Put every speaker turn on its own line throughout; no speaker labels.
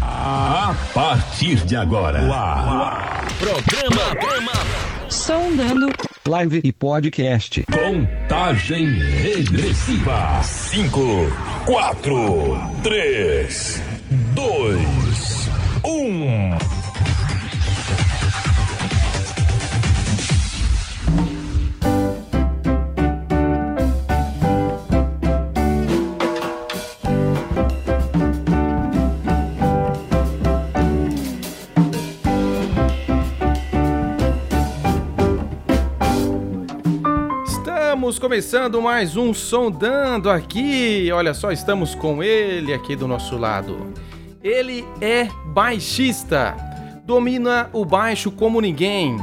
A partir de agora, programa, programa.
Sondando.
Live e podcast.
Contagem regressiva: 5, 4, 3, 2, 1.
Começando mais um Sondando aqui. Olha só, estamos com ele aqui do nosso lado. Ele é baixista, domina o baixo como ninguém,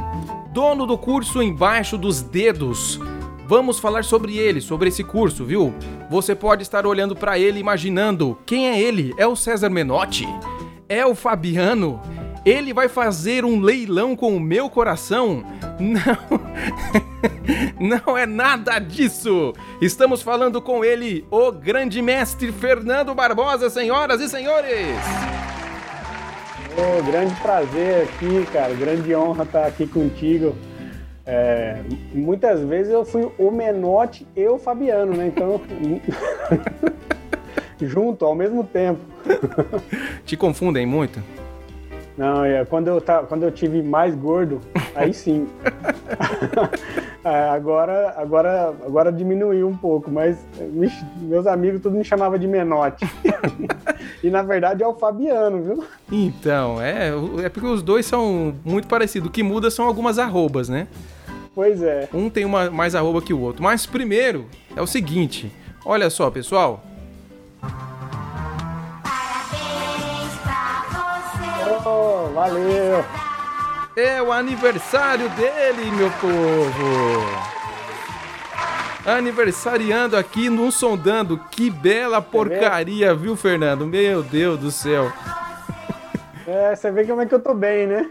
dono do curso Embaixo dos Dedos. Vamos falar sobre ele, sobre esse curso, viu? Você pode estar olhando para ele imaginando quem é ele? É o César Menotti? É o Fabiano? Ele vai fazer um leilão com o meu coração? Não, não é nada disso. Estamos falando com ele, o grande mestre Fernando Barbosa, senhoras e senhores.
Oh, grande prazer aqui, cara. Grande honra estar aqui contigo. É, muitas vezes eu fui o Menotti e o Fabiano, né? Então, junto ao mesmo tempo.
Te confundem muito?
Não, é, quando, eu tá, quando eu tive mais gordo, aí sim. é, agora, agora, agora diminuiu um pouco, mas me, meus amigos tudo me chamavam de Menote. e na verdade é o Fabiano, viu?
Então, é, é porque os dois são muito parecidos. O que muda são algumas arrobas, né?
Pois é.
Um tem uma mais arroba que o outro. Mas primeiro é o seguinte: olha só, pessoal.
Valeu!
É o aniversário dele, meu povo! Aniversariando aqui no Sondando. Que bela porcaria, viu, Fernando? Meu Deus do céu.
É, você vê como é que eu tô bem, né?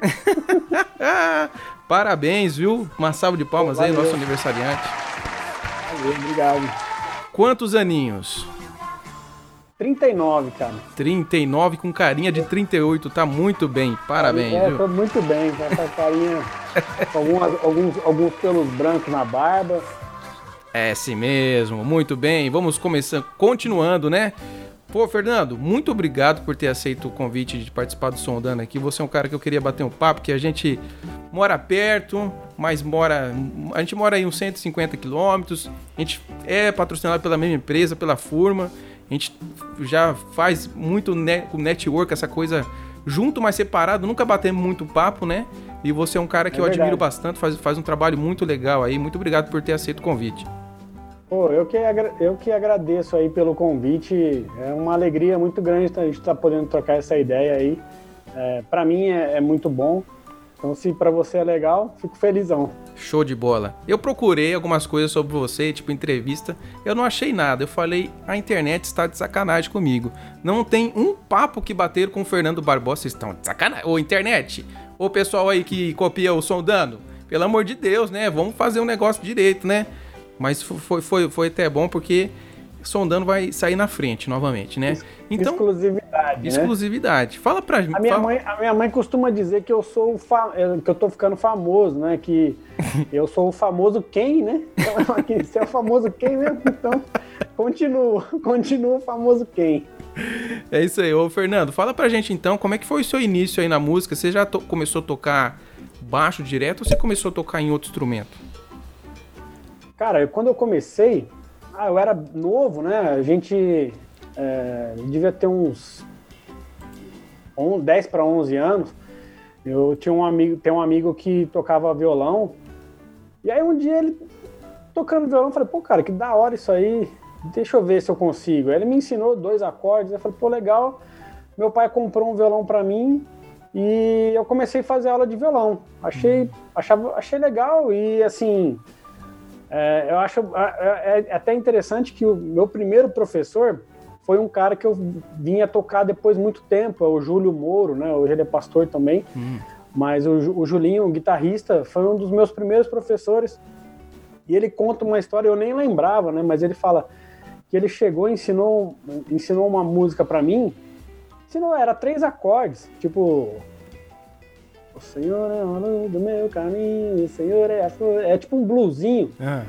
Parabéns, viu? Uma salva de palmas Pô, aí, nosso aniversariante.
Valeu, obrigado.
Quantos aninhos?
39, cara.
39 com carinha de 38, tá muito bem. Parabéns,
é,
viu?
tô muito bem, com essa carinha, com algumas, alguns, alguns pelos brancos na barba.
É assim mesmo, muito bem. Vamos começando, continuando, né? Pô, Fernando, muito obrigado por ter aceito o convite de participar do Sondando aqui. Você é um cara que eu queria bater um papo, que a gente mora perto, mas mora. A gente mora aí uns 150 quilômetros. A gente é patrocinado pela mesma empresa, pela Furma. A gente já faz muito net, network, essa coisa junto, mas separado, nunca batemos muito papo, né? E você é um cara que é eu verdade. admiro bastante, faz, faz um trabalho muito legal aí. Muito obrigado por ter aceito o convite.
Pô, eu que, eu que agradeço aí pelo convite. É uma alegria muito grande a gente estar tá podendo trocar essa ideia aí. É, para mim é, é muito bom. Então, se para você é legal, fico felizão.
Show de bola. Eu procurei algumas coisas sobre você, tipo entrevista. Eu não achei nada. Eu falei, a internet está de sacanagem comigo. Não tem um papo que bater com o Fernando Barbosa. Vocês estão de sacanagem. Ô, internet. Ô, pessoal aí que copia o sondando. Pelo amor de Deus, né? Vamos fazer um negócio direito, né? Mas foi, foi, foi até bom porque sondando vai sair na frente novamente, né?
Então, exclusividade.
Né? Exclusividade.
Né?
Fala pra
mim. A minha,
fala...
mãe, a minha mãe costuma dizer que eu sou fa... que eu tô ficando famoso, né? Que eu sou o famoso quem, né? Você é o famoso quem mesmo? Então, continuo, continuo o famoso quem.
É isso aí. Ô, Fernando, fala pra gente então como é que foi o seu início aí na música? Você já começou a tocar baixo direto ou você começou a tocar em outro instrumento?
Cara, quando eu comecei, ah, eu era novo, né? A gente é, devia ter uns 10 para 11 anos. Eu tinha um amigo, tem um amigo que tocava violão. E aí um dia ele tocando violão, eu falei, pô, cara, que da hora isso aí. Deixa eu ver se eu consigo. Aí ele me ensinou dois acordes. Eu falei, pô, legal. Meu pai comprou um violão para mim e eu comecei a fazer aula de violão. Achei, achava, achei legal e assim, é, eu acho é, é, até interessante que o meu primeiro professor foi um cara que eu vinha tocar depois muito tempo, é o Júlio Moro, né? Hoje ele é pastor também. Hum. Mas o, o Julinho, o guitarrista, foi um dos meus primeiros professores. E ele conta uma história, eu nem lembrava, né? Mas ele fala que ele chegou e ensinou, ensinou uma música para mim ensinou, era três acordes, tipo. O Senhor é a luz do meu caminho, o Senhor é a flor. É tipo um bluesinho.
Ah,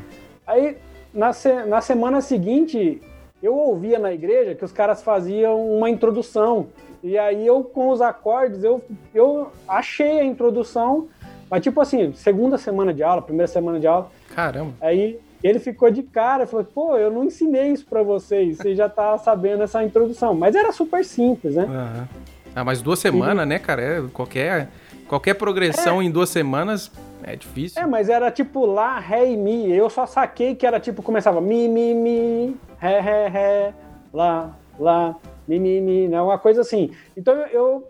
Aí, na, se- na semana seguinte, eu ouvia na igreja que os caras faziam uma introdução. E aí eu, com os acordes, eu, eu achei a introdução, mas tipo assim, segunda semana de aula, primeira semana de aula,
caramba.
aí ele ficou de cara, falou, pô, eu não ensinei isso pra vocês, você já tá sabendo essa introdução. Mas era super simples, né?
Aham. Ah, mas duas semanas, né, cara? É, qualquer, qualquer progressão em duas semanas é difícil.
É, mas era tipo lá, ré e mi. Eu só saquei que era tipo, começava mi, mi, mi, ré, ré, ré, lá, lá, mi, mi, mi, né? Uma coisa assim. Então eu,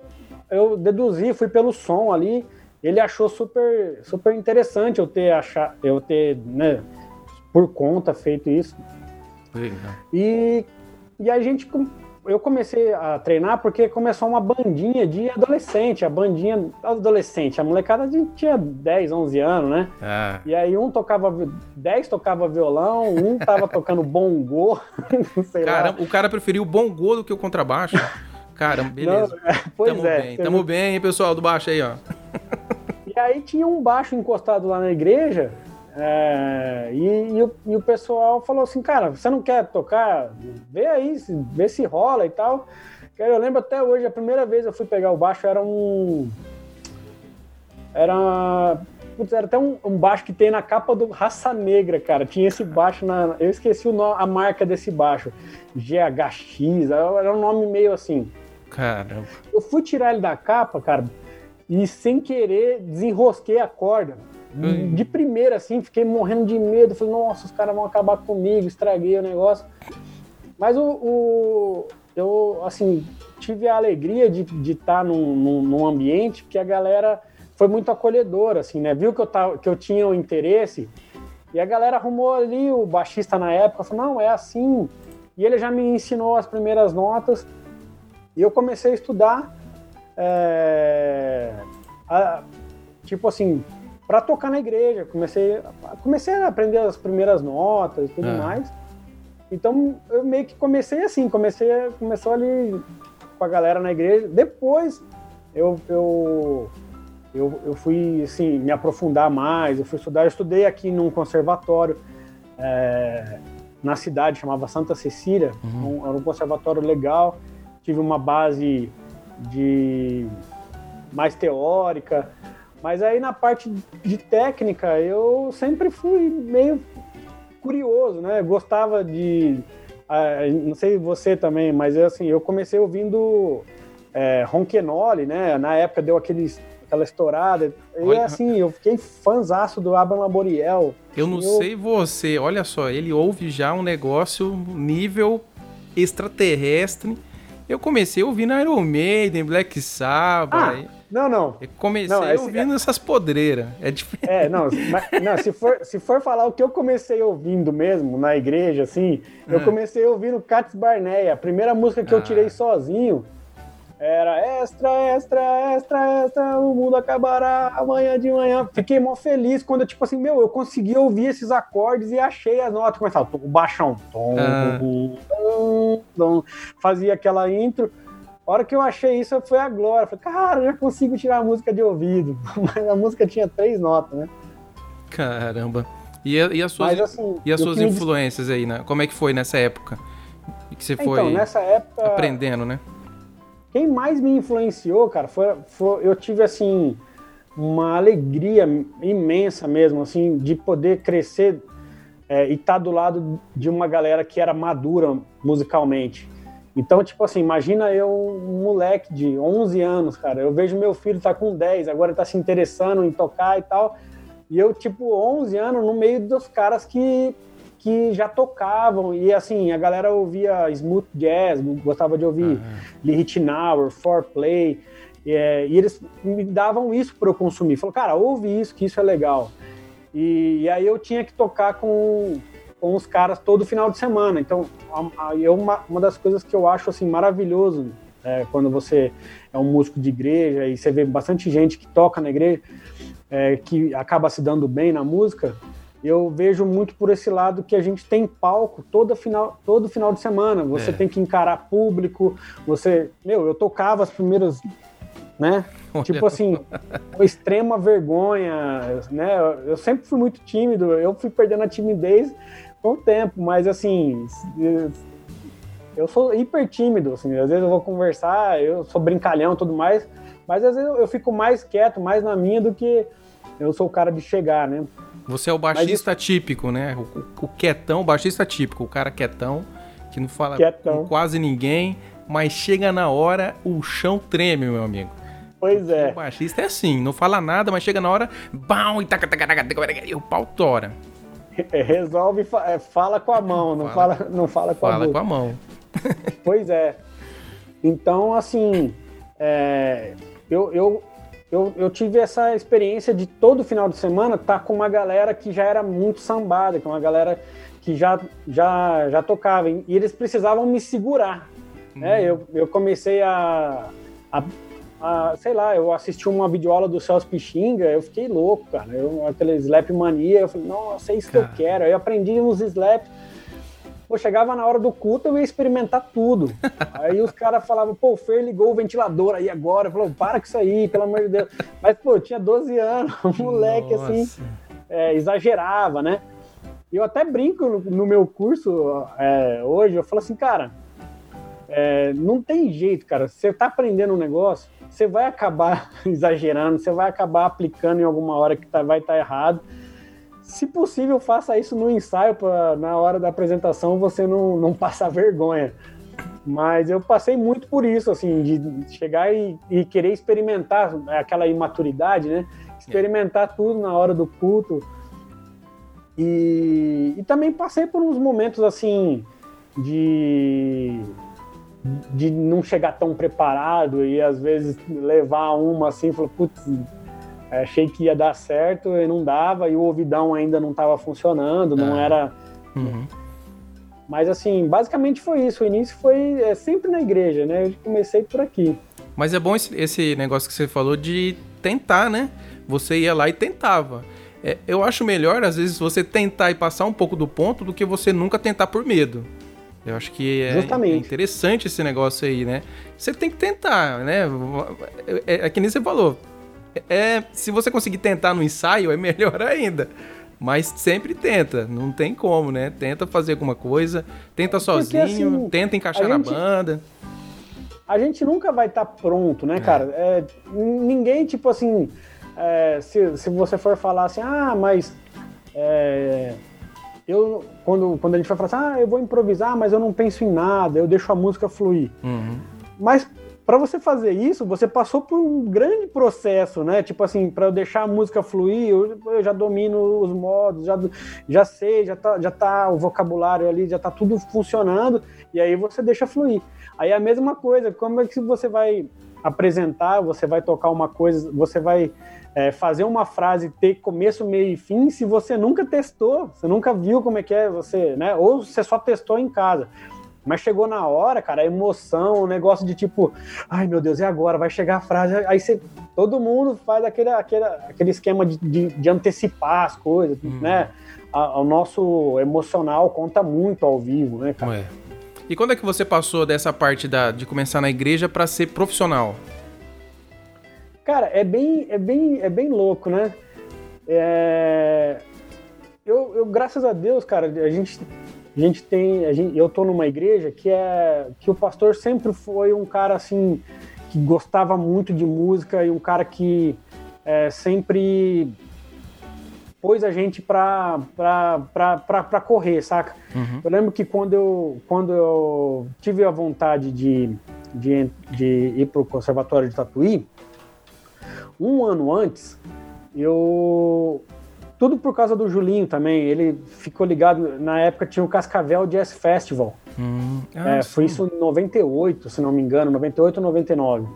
eu deduzi, fui pelo som ali. Ele achou super, super interessante eu ter achar, eu ter, né, por conta feito isso.
Legal.
E, e a gente, eu comecei a treinar porque começou uma bandinha de adolescente, a bandinha adolescente, a molecada a gente tinha 10, 11 anos, né?
Ah,
E aí um tocava, vi- 10 tocava violão, um tava tocando bongô, sei lá.
caramba, o cara preferiu o bongô do que o contrabaixo. Caramba, beleza.
Não, é, pois
tamo
é.
bem, tamo bem, hein, pessoal do baixo aí, ó.
E aí tinha um baixo encostado lá na igreja, é, e, e o, e o pessoal falou assim, cara, você não quer tocar? Vê aí, vê se rola e tal. Eu lembro até hoje, a primeira vez eu fui pegar o baixo era um. Era. Putz, era até um, um baixo que tem na capa do Raça Negra, cara. Tinha esse baixo na. Eu esqueci o a marca desse baixo. GHX, era um nome meio assim.
Caramba.
Eu fui tirar ele da capa, cara, e sem querer desenrosquei a corda.
Hum.
De primeira, assim, fiquei morrendo de medo. Falei, nossa, os caras vão acabar comigo, estraguei o negócio. Mas o. o- eu, assim, tive a alegria de estar num, num, num ambiente que a galera foi muito acolhedora, assim, né? Viu que eu, tava, que eu tinha o interesse. E a galera arrumou ali, o baixista na época, falou, não, é assim. E ele já me ensinou as primeiras notas. E eu comecei a estudar, é, a- tipo assim, para tocar na igreja. Comecei, a- comecei a aprender as primeiras notas e tudo
Ah.
mais. Então eu meio que comecei assim, comecei a- começou ali com a galera na igreja. Depois eu, eu, eu, eu fui assim, me aprofundar mais, eu fui estudar. Eu estudei aqui num conservatório é, na cidade, chamava Santa Cecília, um- era um conservatório legal. Tive uma base de mais teórica, mas aí na parte de técnica eu sempre fui meio curioso, né? Gostava de, ah, não sei você também, mas eu, assim eu comecei ouvindo é, Ronquenole, né? Na época deu aqueles aquela estourada. E
Olha-
assim, eu fiquei fãzaço do Abraham Laboriel.
Eu não
Eu-
sei você, olha só, ele ouve já um negócio nível extraterrestre. Eu comecei ouvindo Iron Maiden, Black Sabbath.
Ah, não, não.
eu comecei
não, esse-
ouvindo essas podreiras. É diferente.
É, não, mas- não se, for, se for falar o que eu comecei ouvindo mesmo na igreja, assim, eu
Ah.
comecei ouvindo Cats Barneia. A primeira música que eu
Ah.
tirei sozinho era extra, extra, extra, extra, o mundo acabará amanhã de manhã. Fiquei mó feliz quando, tipo assim, meu, eu consegui ouvir esses acordes e achei as notas. Começava o baixão. Tom,
Ah.
tom, tom, tom. fazia aquela intro. A hora que eu achei isso, foi a glória. Falei, cara, eu já consigo tirar a música de ouvido. Mas a música tinha três notas, né?
Caramba. E, e as suas,
Mas assim.
e as suas
que me
influências aí, né? Como é que foi nessa época? Que você
Então,
foi
nessa época,
aprendendo, né?
quem mais me influenciou, cara, foi, foi- eu tive assim uma alegria imensa mesmo, assim, de poder crescer é, e estar do lado de uma galera que era madura musicalmente. Então, tipo assim, imagina eu, um moleque de 11 anos, cara, eu vejo meu filho tá com 10, agora tá se interessando em tocar e tal, e eu, tipo, 11 anos no meio dos caras que, que já tocavam, e assim, a galera ouvia smooth jazz, gostava de ouvir Lee Ritenour, Foreplay, é, e eles me davam isso para eu consumir. Falou, cara, ouve isso, que isso é legal. E, e aí eu tinha que tocar com, com os caras todo final de semana. Então, a, a, eu, uma, uma das coisas que eu acho assim maravilhoso é, quando você é um músico de igreja e você vê bastante gente que toca na igreja, é, que acaba se dando bem na música, eu vejo muito por esse lado que a gente tem palco todo final, todo final de semana. Você
É.
tem que encarar público, você. Meu, eu tocava as primeiras. Né? Tipo assim, extrema vergonha, né? Eu sempre fui muito tímido, eu fui perdendo a timidez com o tempo, mas assim, eu sou hiper tímido, assim, às vezes eu vou conversar, eu sou brincalhão e tudo mais, mas às vezes eu fico mais quieto, mais na minha do que eu sou o cara de chegar, né?
Você é o baixista típico, né? O, o- o quietão, o baixista típico, o cara quietão, que não fala
Quietão.
com quase ninguém, mas chega na hora, o chão treme, meu amigo.
Pois
O
é.
baixista é assim, não fala nada, mas chega na hora, bam, e taca, taca, taca, e o pau tora.
Resolve, fa- é, fala com a mão, não
Fala-
fala, não fala com a
Fala
boca.
com a mão.
Pois é. Então, assim, é, eu, eu, eu, eu tive essa experiência de todo final de semana estar com uma galera que já era muito sambada, que é uma galera que já, já, já tocava, e eles precisavam me segurar. né? Eu, eu comecei a, a, a- sei lá, eu assisti uma videoaula do Celso Pixinga, eu fiquei louco, cara. Eu, aquele slap mania, eu falei, nossa, é isso que eu
Cara.
quero. Aí eu aprendi uns slaps. Pô, chegava na hora do culto, eu ia experimentar tudo. Aí os caras falavam, pô, o Fer ligou o ventilador aí agora. Eu falei, para com isso aí, pelo amor de Deus. Mas, pô, eu tinha 12 anos, um moleque assim,
Nossa.
é, exagerava, né? E eu até brinco no, no meu curso é, hoje, eu falo assim, cara, é, não tem jeito, cara. Você tá aprendendo um negócio, você vai acabar exagerando, você vai acabar aplicando em alguma hora que tá- vai estar errado. Se possível, faça isso no ensaio, na hora da apresentação você não, não passar vergonha. Mas eu passei muito por isso, assim, de chegar e, e querer experimentar aquela imaturidade, né? Experimentar tudo na hora do culto. E, e também passei por uns momentos, assim, de, de não chegar tão preparado e às vezes levar uma assim, falar, putz, achei que ia dar certo e não dava, e o ouvidão ainda não estava funcionando, não
Ah.
era.
Uhum.
Mas assim, basicamente foi isso. O início foi é, sempre na igreja, né? Eu comecei por aqui.
Mas é bom esse, esse negócio que você falou de tentar, né? Você ia lá e tentava. É, eu acho melhor, às vezes, você tentar e passar um pouco do ponto do que você nunca tentar por medo. Eu acho que é, é interessante esse negócio aí, né? Você tem que tentar, né? É, é, é que nem você falou. É, se você conseguir tentar no ensaio, é melhor ainda. Mas sempre tenta, não tem como, né? Tenta fazer alguma coisa, tenta sozinho,
assim,
tenta encaixar
a
na
gente-
banda.
a gente nunca vai estar pronto, né, cara? É, ninguém, tipo assim, é, se, se você for falar assim, ah, mas é, eu, quando, quando a gente vai falar assim, ah, eu vou improvisar, mas eu não penso em nada, eu deixo a música fluir.
Uhum.
Mas para você fazer isso, você passou por um grande processo, né? Tipo assim, para eu deixar a música fluir, eu, eu já domino os modos, já, já sei, já tá, já tá o vocabulário ali, já tá tudo funcionando, e aí você deixa fluir. Aí é a mesma coisa, como é que você vai apresentar, você vai tocar uma coisa, você vai é, fazer uma frase ter começo, meio e fim, se você nunca testou, você nunca viu como é que é você, né? Ou você só testou em casa. Mas chegou na hora, cara, a emoção, o negócio de tipo, ai meu Deus, e agora? Vai chegar a frase. Aí você, todo mundo faz aquele, aquele, aquele esquema de, de, de antecipar as coisas, né? A- o nosso emocional conta muito ao vivo, né, cara?
É. E quando é que você passou dessa parte da, de começar na igreja pra ser profissional?
Cara, é bem, é bem, é bem louco, né? É, Eu, eu, graças a Deus, cara, a gente, a gente tem, a gente, eu tô numa igreja que é que o pastor sempre foi um cara assim que gostava muito de música e um cara que é, sempre pôs a gente pra, pra, pra, pra, pra correr, saca?
Uhum.
Eu lembro que quando eu, quando eu tive a vontade de, de, de ir pro Conservatório de Tatuí, um ano antes, eu. Tudo por causa do Julinho também. Ele ficou ligado. Na época tinha o Cascavel Jazz Festival.
Hum. Ah,
É, foi
sim.
isso em 98, se não me engano, 98 ou 99.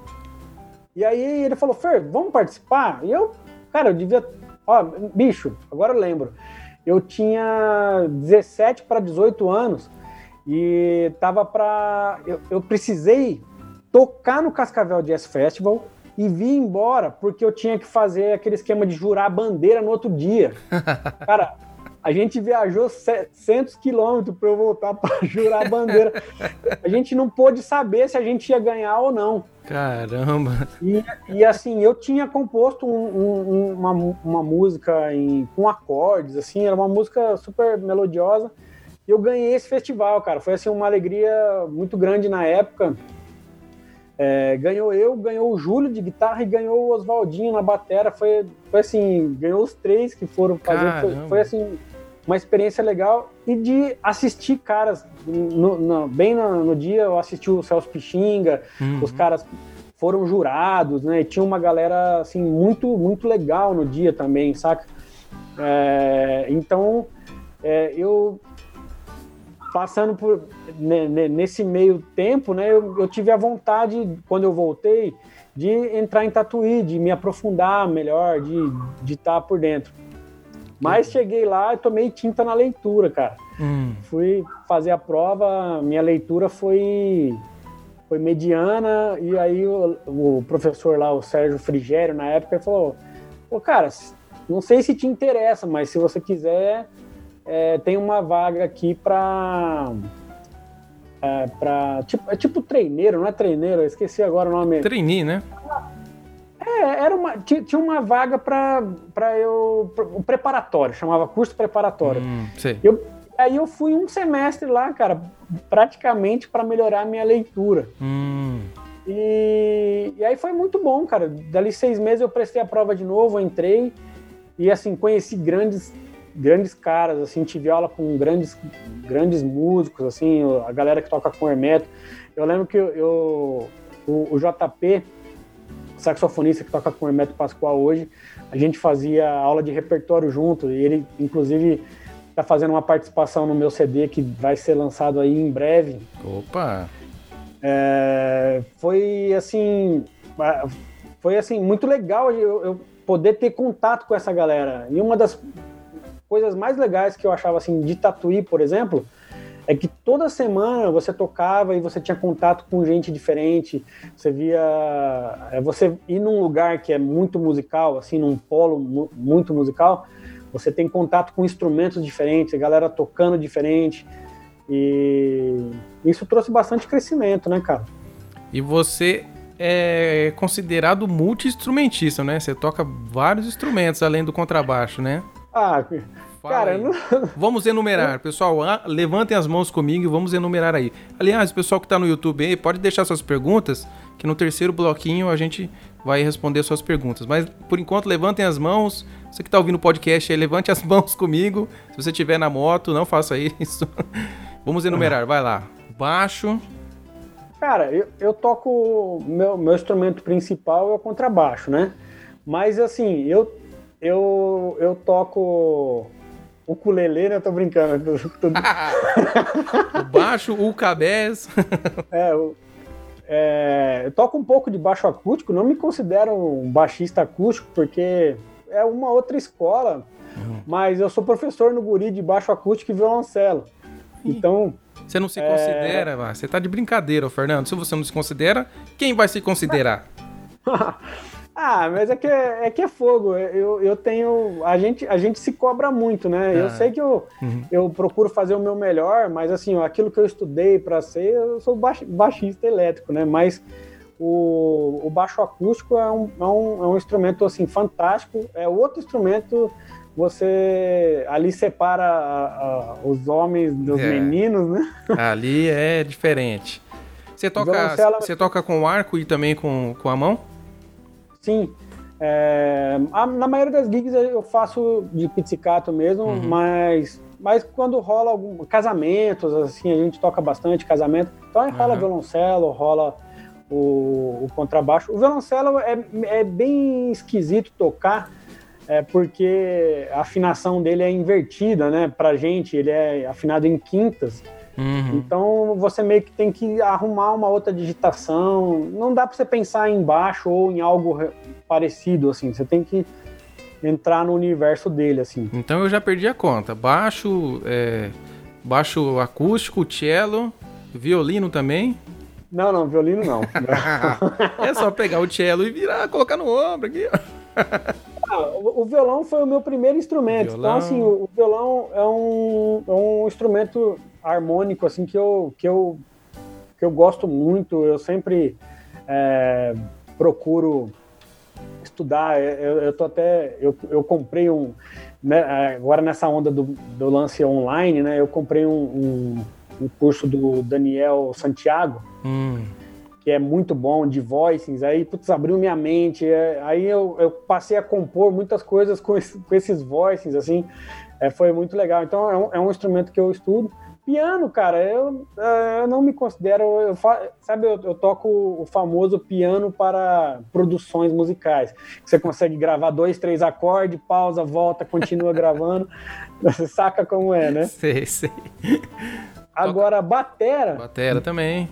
E aí ele falou, Fer, vamos participar? E eu, cara, eu devia. Ó, bicho, agora eu lembro. Eu tinha 17 para 18 anos e tava pra. Eu, eu precisei tocar no Cascavel Jazz Festival e vir embora porque eu tinha que fazer aquele esquema de jurar a bandeira no outro dia. Cara, A gente viajou 700 quilômetros para eu voltar para jurar a bandeira. A gente não pôde saber se a gente ia ganhar ou não.
Caramba!
E, e assim, eu tinha composto um, um, uma, uma música em, com acordes, assim, era uma música super melodiosa. E eu ganhei esse festival, cara. Foi assim uma alegria muito grande na época. É, ganhou eu, ganhou o Júlio de guitarra e ganhou o Oswaldinho na batera. Foi, foi assim, ganhou os três que foram fazer. Foi, foi, assim, uma experiência legal. E de assistir caras, no, no, bem no, no, dia eu assisti o Celso Pixinga, uhum. os caras foram jurados, né? E tinha uma galera, assim, muito, muito legal no dia também, saca? É, então, é, eu passando por nesse meio tempo, né, eu, eu, tive a vontade quando eu voltei de entrar em Tatuí, de me aprofundar melhor, de de estar tá por dentro. Mas cheguei lá e tomei tinta na leitura, cara. Hum. Fui fazer a prova, minha leitura foi foi mediana e aí o, o professor lá, o Sérgio Frigério, na época, falou: "Pô, cara, não sei se te interessa, mas se você quiser, é, tem uma vaga aqui para é, para tipo, é tipo treineiro, não é treineiro, eu esqueci agora o nome.
Trainee, né?
É, era uma, tinha uma vaga para eu. o um preparatório, chamava curso preparatório. Hum, eu, aí eu fui um semestre lá, cara, praticamente para melhorar a minha leitura. Hum. E, e aí foi muito bom, cara. Dali seis meses eu prestei a prova de novo, entrei e assim, conheci grandes grandes caras, assim, tive aula com grandes, grandes músicos, assim, a galera que toca com Hermeto. Eu lembro que eu, eu o, o, JP, saxofonista que toca com Hermeto Pascoal hoje, a gente fazia aula de repertório junto, e ele, inclusive, está fazendo uma participação no meu CD que vai ser lançado aí em breve.
Opa!
É, foi, assim, foi, assim, muito legal eu, eu poder ter contato com essa galera. E uma das coisas mais legais que eu achava assim de Tatuí, por exemplo, é que toda semana você tocava e você tinha contato com gente diferente. Você via é, você ir num lugar que é muito musical, assim, num polo muito musical, você tem contato com instrumentos diferentes, a galera tocando diferente. E isso trouxe bastante crescimento, né, cara?
E você é considerado multi-instrumentista, né? Você toca vários instrumentos além do contrabaixo, né?
Ah, cara, não...
vamos enumerar. Pessoal, levantem as mãos comigo e vamos enumerar aí. Aliás, pessoal que está no YouTube aí, pode deixar suas perguntas, que no terceiro bloquinho a gente vai responder suas perguntas. Mas por enquanto, levantem as mãos. Você que está ouvindo o podcast aí, levante as mãos comigo. Se você estiver na moto, não faça isso. vamos enumerar, vai lá. Baixo.
Cara, eu, eu toco. Meu, meu instrumento principal é o contrabaixo, né? Mas assim, eu eu, eu toco ukulele, né? Eu tô brincando.
o baixo, o cabés.
é, eu, é, eu toco um pouco de baixo acústico, não me considero um baixista acústico, porque é uma outra escola, uhum. mas eu sou professor no guri de baixo acústico e violoncelo. Então.
Você não se é... considera, você tá de brincadeira, Fernando. Se você não se considera, quem vai se considerar?
Ah, mas é que é, é que é fogo. Eu, eu tenho. A gente, a gente se cobra muito, né? Ah. Eu sei que eu, uhum. eu procuro fazer o meu melhor, mas assim, aquilo que eu estudei para ser, eu sou baixista elétrico, né? Mas o, o baixo acústico é um, é, um, é um instrumento assim fantástico. É outro instrumento. Você ali separa a, a, os homens dos é. meninos, né?
Ali é diferente. Você toca, você toca com arco e também com, com a mão?
Sim. É, a, na maioria das gigs eu faço de pizzicato mesmo, uhum. mas, mas quando rola algum, casamentos, assim, a gente toca bastante casamento, então aí rola uhum. violoncelo, rola o, o, contrabaixo. O violoncelo é, é bem esquisito tocar, é, porque a afinação dele é invertida, né? Pra gente, ele é afinado em quintas. Uhum. Então você meio que tem que arrumar uma outra digitação. Não dá para você pensar em baixo ou em algo parecido assim. Você tem que entrar no universo dele assim.
Então eu já perdi a conta. Baixo, é, baixo acústico, cello, violino também.
Não, não, violino não.
é só pegar o cello e virar, colocar no ombro aqui.
Ah, o, violão foi o meu primeiro instrumento. Então,
Violão.
assim, o, o violão é um, é um instrumento harmônico, assim, que eu, que eu, que eu gosto muito. Eu sempre é, procuro estudar. Eu, eu tô até. Eu, eu comprei um. né, agora nessa onda do, do lance online, né? Eu comprei um, um, um curso do Daniel Santiago
Hum,
que é muito bom, de voicings, aí, putz, abriu minha mente, é, aí eu, eu passei a compor muitas coisas com, esse- com esses voicings, assim, é, foi muito legal. Então, é um, é um instrumento que eu estudo. Piano, cara, eu, é, eu não me considero, eu fa- sabe, eu, eu toco o famoso piano para produções musicais, você consegue gravar dois, três acordes, pausa, volta, continua gravando, você saca como é, né?
sei, sei.
Agora, batera,
Batera também.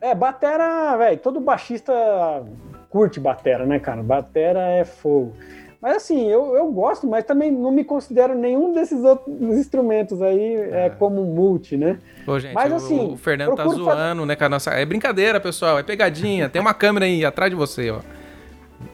é, batera, velho, todo baixista curte batera, né, cara? Batera é fogo. Mas assim, eu, eu gosto, mas também não me considero nenhum desses outros instrumentos aí é, como multi, né?
Pô, gente,
Mas,
o-
assim,
o Fernando tá zoando, né, com a nossa... É brincadeira, pessoal, é pegadinha. Tem uma câmera aí atrás de você, ó.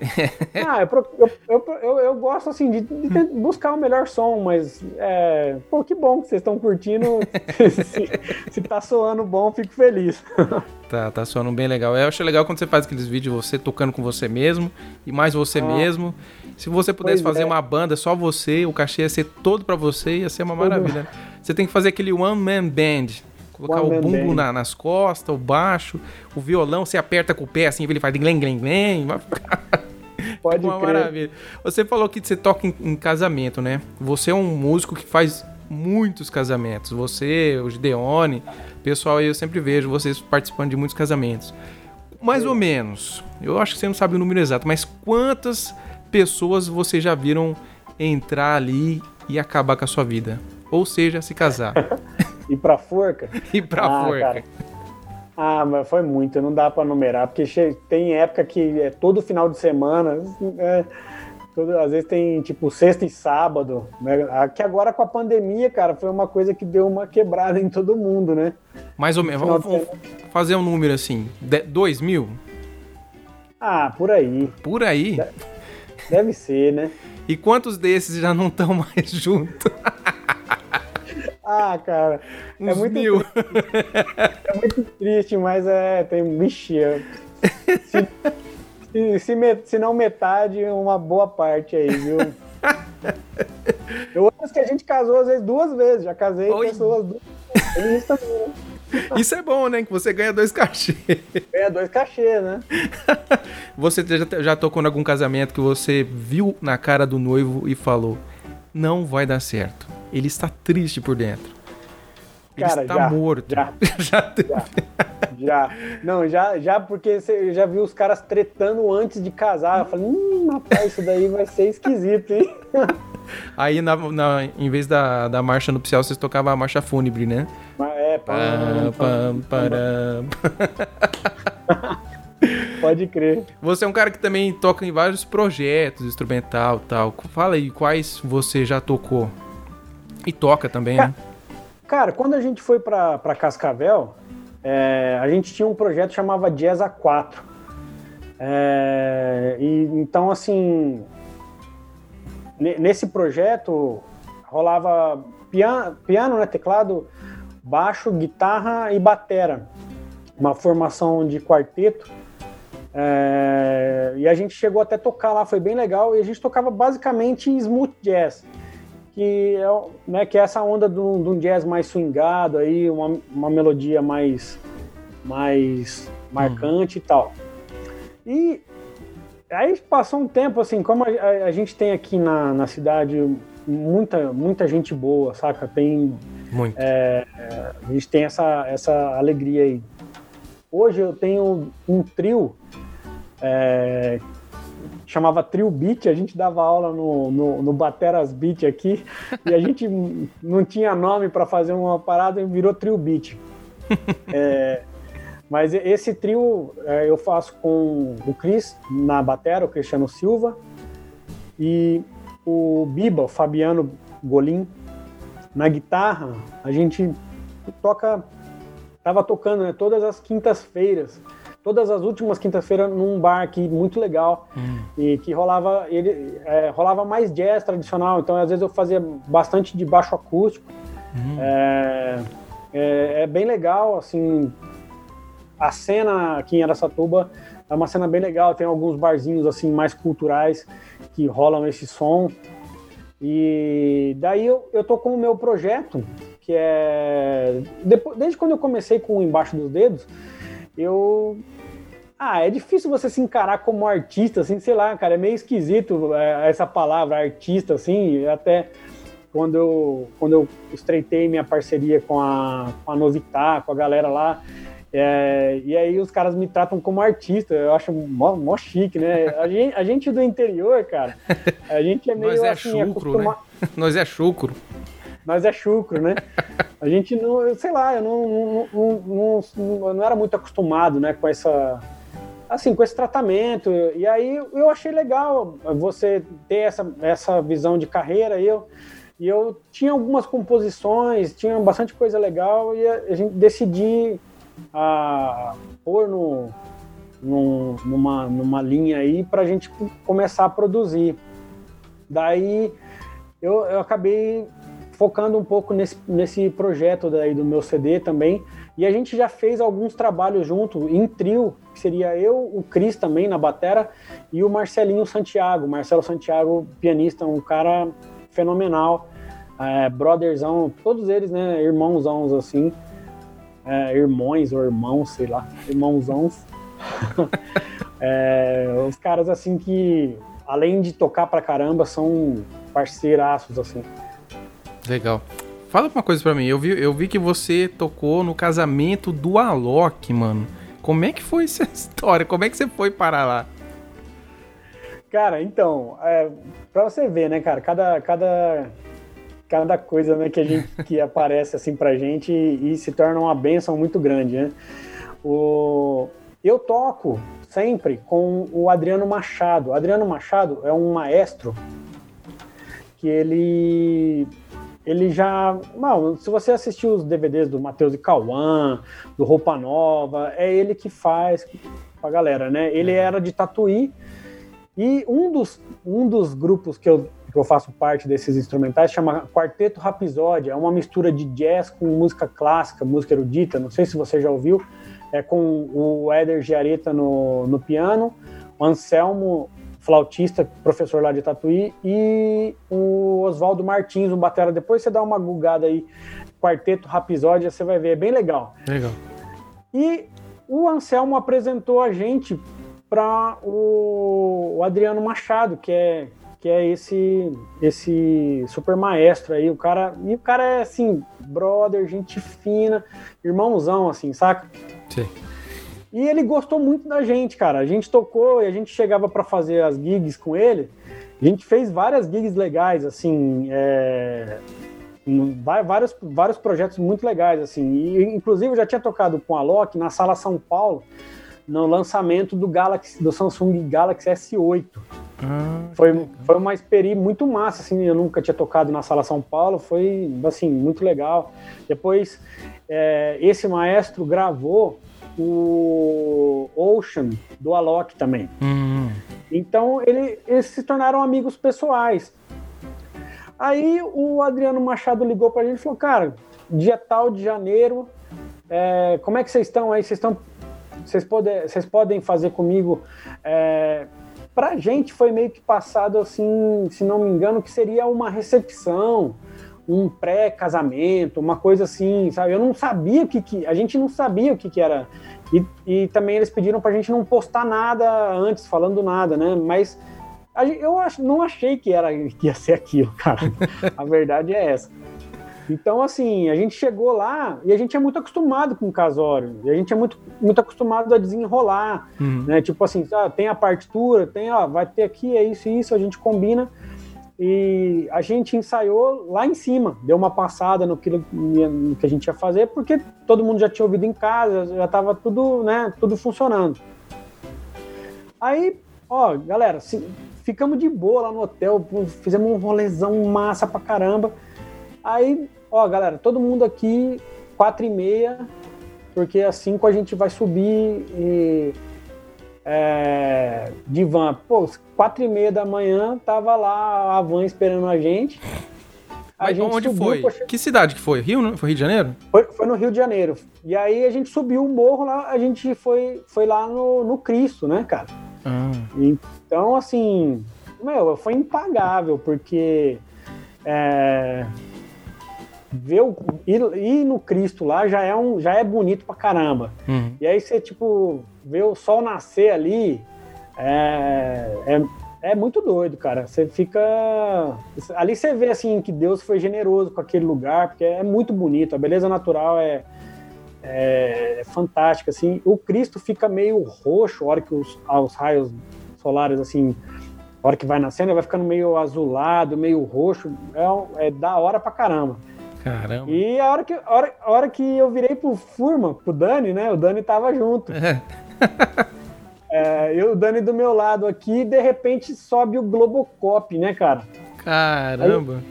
Ah, eu, eu, eu, eu, gosto assim de, de buscar o melhor som, mas é, pô, que bom que vocês estão curtindo. se, se tá soando bom, fico feliz.
Tá, tá soando bem legal. Eu acho legal quando você faz aqueles vídeos você tocando com você mesmo e mais você
Ah.
mesmo. Se você pudesse fazer
é.
uma banda só você, o cachê ia ser todo pra você, ia ser uma maravilha. Você tem que fazer aquele one man band. Colocar
One
o bumbo na- nas costas, o baixo, o violão, você aperta com o pé assim, ele faz glen glen glen. vai ficar
Pode
uma
crer.
maravilha. Você falou que você toca em, em casamento, né? Você é um músico que faz muitos casamentos. Você, o Gideone, pessoal aí eu sempre vejo vocês participando de muitos casamentos. Mais ou menos. Eu acho que você não sabe o número exato, mas quantas pessoas você já viram entrar ali e acabar com a sua vida? Ou seja, se casar.
E pra forca?
e pra
Ah,
forca.
cara. Ah, mas foi muito, não dá pra numerar, porque tem época que é todo final de semana, é, todo- às vezes tem tipo sexta e sábado, né? Aqui agora com a pandemia, cara, foi uma coisa que deu uma quebrada em todo mundo, né?
Mais ou menos. Vamos, vamos fazer um número assim. De, dois mil?
Ah, por aí,
Por aí.
deve ser, né?
E quantos desses já não estão mais juntos?
Ah, cara, é
Uns
muito,
mil.
é muito triste, mas é, tem, vixe, é- se, se, se, se não metade, uma boa parte aí, viu? Eu acho que a gente casou às vezes duas vezes, já casei
Oi.
pessoas duas vezes. Isso também, né?
Isso é bom, né? Que você ganha dois cachê.
Ganha dois cachê, né?
Você já, já tocou em algum casamento que você viu na cara do noivo e falou: Não vai dar certo. Ele está triste por dentro. Ele
Cara,
está
já,
morto.
já.
Já.
Já. Não, já, já porque você já viu os caras tretando antes de casar. Eu falei, hum, rapaz, isso daí vai ser esquisito, hein?
Aí, na, na- em vez da, da marcha nupcial, vocês tocavam a marcha fúnebre, né?
Mas é,
Pam, pam, param.
pode crer.
Você é um cara que também toca em vários projetos, instrumental e tal. Fala aí, quais você já tocou? E toca também, né?
Cara, quando a gente foi pra Cascavel, é, a gente tinha um projeto que chamava Jazz A4. É, e, então, assim, ne- nesse projeto rolava piano, piano né, teclado, baixo, guitarra e batera. Uma formação de quarteto. É, e a gente chegou até tocar lá, foi bem legal. E a gente tocava basicamente smooth jazz que é, né, que é essa onda de um jazz mais swingado aí, uma, uma melodia mais mais marcante e tal. E aí passou um tempo assim, como a, a- a gente tem aqui na, na cidade muita muita gente boa, saca? Tem
Muito.
a gente tem essa, essa alegria aí. Hoje eu tenho um trio, é, chamava Trio Beat, a gente dava aula no, no, no Bateras Beat aqui, e a gente não tinha nome para fazer uma parada e virou Trio Beat. É, mas esse trio é, eu faço com o Cris na batera, o Cristiano Silva, e o Biba, o Fabiano Golim, na guitarra, a gente toca, tava tocando né, todas as quintas-feiras todas as últimas quinta-feiras num bar aqui muito legal
Hum.
e que rolava ele é, rolava mais jazz tradicional então às vezes eu fazia bastante de baixo acústico
Hum.
é, é, é bem legal assim a cena aqui em Aracatuba é uma cena bem legal tem alguns barzinhos assim mais culturais que rolam esse som e daí eu, eu tô com o meu projeto que é depois, desde quando eu comecei com o embaixo dos dedos eu ah, é difícil você se encarar como artista, assim, sei lá, cara, é meio esquisito é, essa palavra, artista, assim, até quando eu, quando eu estreitei minha parceria com a, com a Novitá, com a galera lá, é, e aí os caras me tratam como artista, eu acho mó, mó chique, né? A gente, a gente do interior, cara, a gente é meio
Nós é
assim,
chucro,
acostuma-
né? Nós é chucro.
nós é chucro, né? A gente não, sei lá, eu não, não, não, não- não era muito acostumado, né, com essa, assim, com esse tratamento. E aí eu achei legal você ter essa, essa visão de carreira. E eu, e eu tinha algumas composições, tinha bastante coisa legal e a, gente decidi a, pôr no, num- numa, numa linha aí para a gente começar a produzir. Daí eu, eu acabei focando um pouco nesse, nesse projeto daí do meu CD também. E a gente já fez alguns trabalhos junto, em trio, que seria eu, o Cris também na batera, e o Marcelinho Santiago. Marcelo Santiago, pianista, um cara fenomenal, é, brotherzão, todos eles, né, irmãozãos assim, é, irmãos ou irmãos, sei lá, irmãozãos. É, os caras assim que, além de tocar pra caramba, são parceiraços, assim.
Legal. Fala uma coisa pra mim. Eu vi, eu vi que você tocou no casamento do Alok, mano. Como é que foi essa história? Como é que você foi parar lá?
Cara, então, é, pra você ver, né, cara, cada, cada, cada coisa né, que, a gente, que aparece assim pra gente e, e se torna uma benção muito grande, né? O, eu toco sempre com o Adriano Machado. O Adriano Machado é um maestro que ele ele já. Não, se você assistiu os DVDs do Matheus e Cauã, do Roupa Nova, é ele que faz com a galera, né? Ele era de Tatuí e um dos, um dos grupos que eu, que eu faço parte desses instrumentais chama Quarteto Rapisódia. É uma mistura de jazz com música clássica, música erudita. Não sei se você já ouviu. É com o Éder Giareta no, no piano, o Anselmo flautista, professor lá de Tatuí, e o Oswaldo Martins, um batera. Depois você dá uma gugada aí, Quarteto Rapisódia, você vai ver, é bem legal.
Legal.
E o Anselmo apresentou a gente para o, Adriano Machado, que é que é esse esse super maestro aí, o cara, e o cara é assim, brother, gente fina, irmãozão assim, saca?
Sim.
E ele gostou muito da gente, cara. A gente tocou e a gente chegava para fazer as gigs com ele. A gente fez várias gigs legais, assim, é, vários, vários projetos muito legais, assim. E, inclusive, eu já tinha tocado com a Loki na Sala São Paulo, no lançamento do Galaxy, do Samsung Galaxy S8.
Ah,
Foi, foi uma experiência muito massa, assim, eu nunca tinha tocado na Sala São Paulo, foi, assim, muito legal. Depois, é, esse maestro gravou o Ocean, do Alok também.
hum,
Então, ele- eles se tornaram amigos pessoais. Aí, o Adriano Machado ligou pra gente e falou, cara, dia tal de janeiro, é, como é que vocês estão aí? Vocês estão... Vocês, pode, vocês podem fazer comigo... É, pra gente foi meio que passado assim, se não me engano, que seria uma recepção, um pré-casamento, uma coisa assim, sabe? Eu não sabia o que, que a gente não sabia o que, que era. E, e também eles pediram pra gente não postar nada antes, falando nada, né? Mas a eu ach- não achei que, era, que ia ser aquilo, cara. a verdade é essa. Então, assim, a gente chegou lá e a gente é muito acostumado com o casório. E a gente é muito, muito acostumado a desenrolar
hum.
né? Tipo assim, ah, tem a partitura, tem, ó, vai ter aqui, é isso e isso, a gente combina. E a gente ensaiou lá em cima, deu uma passada no que, no que a gente ia fazer, porque todo mundo já tinha ouvido em casa, já tava tudo, né, tudo funcionando. Aí, ó, galera, se- ficamos de boa lá no hotel, fizemos um rolezão massa pra caramba. Aí, ó, galera, todo mundo aqui, quatro e meia, porque assim que a gente vai subir e, é, de van. Pô, quatro e meia da manhã, tava lá a van esperando a gente.
A Mas gente onde subiu, foi? Poxa... Que cidade que foi? Rio, foi Rio de Janeiro?
Foi, foi, no Rio de Janeiro. E aí a gente subiu o morro lá, a gente foi, foi lá no, no Cristo, né, cara? Ah. Então, assim, meu, foi impagável, porque é, ver o, ir, ir, no Cristo lá já é, um, já é bonito pra caramba. Uhum. E aí você, tipo, vê o sol nascer ali, é, é, é, muito doido, cara. Você fica. Ali você vê, assim, que Deus foi generoso com aquele lugar, porque é muito bonito. A beleza natural é, é, é fantástica, assim. O Cristo fica meio roxo a hora que os, os raios solares, assim, a hora que vai nascendo, ele vai ficando meio azulado, meio roxo. É, é da hora pra caramba.
Caramba.
E a hora que, a hora, a hora que eu virei pro Furma, pro Dani, né? O Dani tava junto. É. eu, o Dani do meu lado aqui, de repente sobe o Globocop, né, cara?
Caramba.
Aí,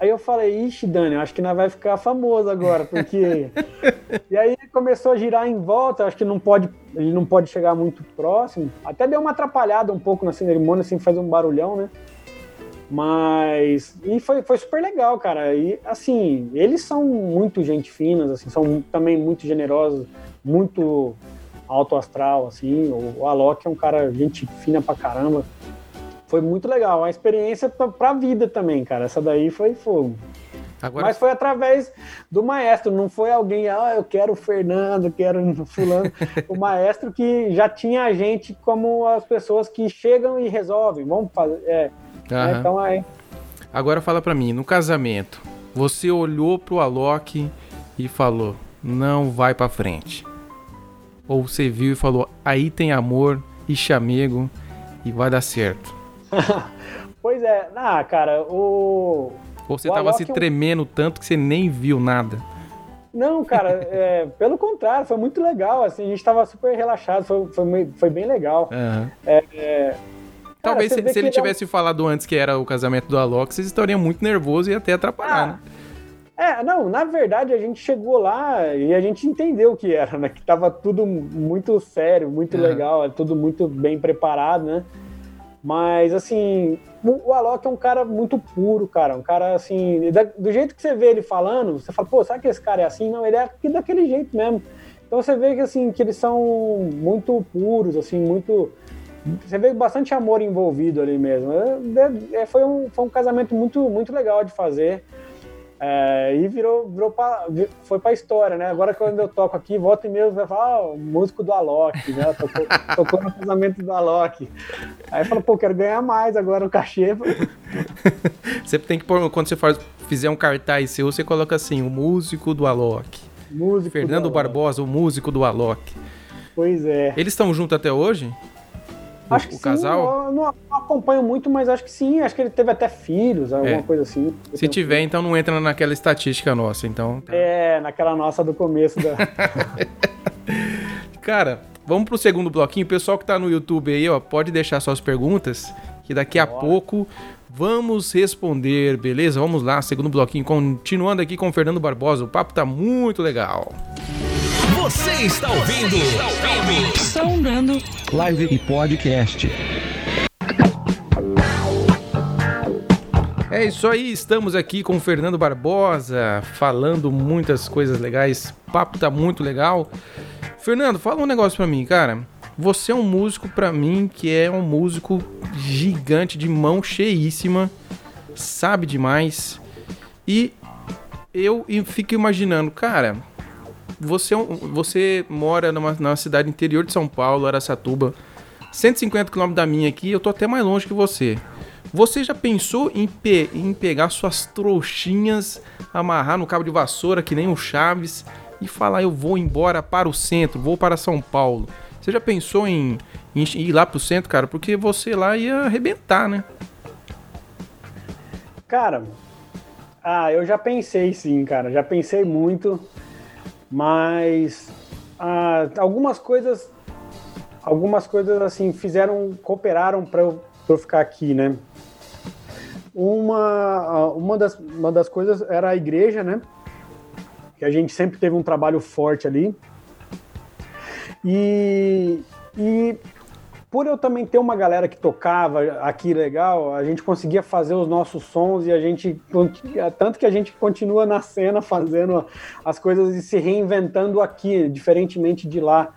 aí eu falei, ixi, Dani, acho que nós vai ficar famoso agora, porque. e aí começou a girar em volta, acho que não pode, ele não pode chegar muito próximo. Até deu uma atrapalhada um pouco na cerimônia, assim, faz um barulhão, né? Mas. E foi, foi super legal, cara. E assim, eles são muito gente finas, assim, são também muito generosos, muito alto astral, assim. O, o Alok é um cara, gente fina pra caramba. Foi muito legal. Uma experiência pra, pra vida também, cara. Essa daí foi fogo. Agora... Mas foi através do maestro, não foi alguém, ah, eu quero o Fernando, quero fulano. o maestro que já tinha a gente como as pessoas que chegam e resolvem. Vamos fazer. É, Uhum. Então aí.
Agora fala para mim, no casamento, você olhou pro Alok e falou: "Não vai para frente". Ou você viu e falou: "Aí tem amor e chamego e vai dar certo".
pois é, ah, cara, o
Ou você o tava Alok se é tremendo tanto que você nem viu nada.
Não, cara, é, pelo contrário, foi muito legal. Assim, a gente estava super relaxado, foi, foi, foi bem legal. Uhum. É, é,
Talvez se, se ele tivesse falado antes que era o casamento do Alok, vocês estariam muito nervosos e até atrapalhar, ah, né?
É, não, na verdade a gente chegou lá e a gente entendeu o que era, né? Que tava tudo muito sério, muito legal, tudo muito bem preparado, né? Mas, assim, o Alok é um cara muito puro, cara. Um cara, assim, do jeito que você vê ele falando, você fala, pô, sabe que esse cara é assim? Não, ele é daquele jeito mesmo. Então você vê que, assim, que eles são muito puros, assim, muito você vê bastante amor envolvido ali mesmo. É, é, foi, um, foi um casamento muito, muito legal de fazer. É, e virou, virou pra, foi pra história, né? Agora quando eu toco aqui, volta e meia vai falar, ah, o músico do Alok, né? Tocou, tocou no casamento do Alok. Aí fala, pô, quero ganhar mais agora o cachê.
você tem que pôr, quando você fizer um cartaz seu, você coloca assim, o músico do Alok. Músico Fernando Barbosa, o músico do Alok.
Pois é.
Eles estão juntos até hoje?
Acho que o sim, casal? Eu não, acompanho muito, mas acho que sim. Acho que ele teve até filhos, alguma é. coisa assim.
Se tiver, filho. então não entra naquela estatística nossa, então.
Tá. É, naquela nossa do começo da.
Cara, vamos pro segundo bloquinho. O pessoal que tá no YouTube aí, ó, pode deixar suas perguntas, que daqui a pouco vamos responder, beleza? Vamos lá, segundo bloquinho, continuando aqui com o Fernando Barbosa. O papo tá muito legal.
Você está ouvindo?
Sondando Live e Podcast.
É isso aí, estamos aqui com o Fernando Barbosa, falando muitas coisas legais. O papo tá muito legal. Fernando, fala um negócio pra mim, cara. Você é um músico pra mim que é um músico gigante, de mão cheíssima, sabe demais. E eu fico imaginando, cara, você, é você mora numa, numa cidade interior de São Paulo, Aracatuba, 150 km da minha aqui, eu tô até mais longe que você. Você já pensou em, pe em pegar suas trouxinhas, amarrar no cabo de vassoura, que nem o Chaves, e falar: Eu vou embora para o centro, vou para São Paulo? Você já pensou em, em ir lá pro centro, cara? Porque você lá ia arrebentar, né?
Cara, ah, eu já pensei sim, cara. Já pensei muito. Mas ah, algumas coisas, algumas coisas assim fizeram, cooperaram para eu, eu ficar aqui, né? Uma, uma, das, uma das coisas era a igreja, né? Que a gente sempre teve um trabalho forte ali. E, e por eu também ter uma galera que tocava aqui legal, a gente conseguia fazer os nossos sons e a gente tanto que a gente continua na cena fazendo as coisas e se reinventando aqui, diferentemente de lá.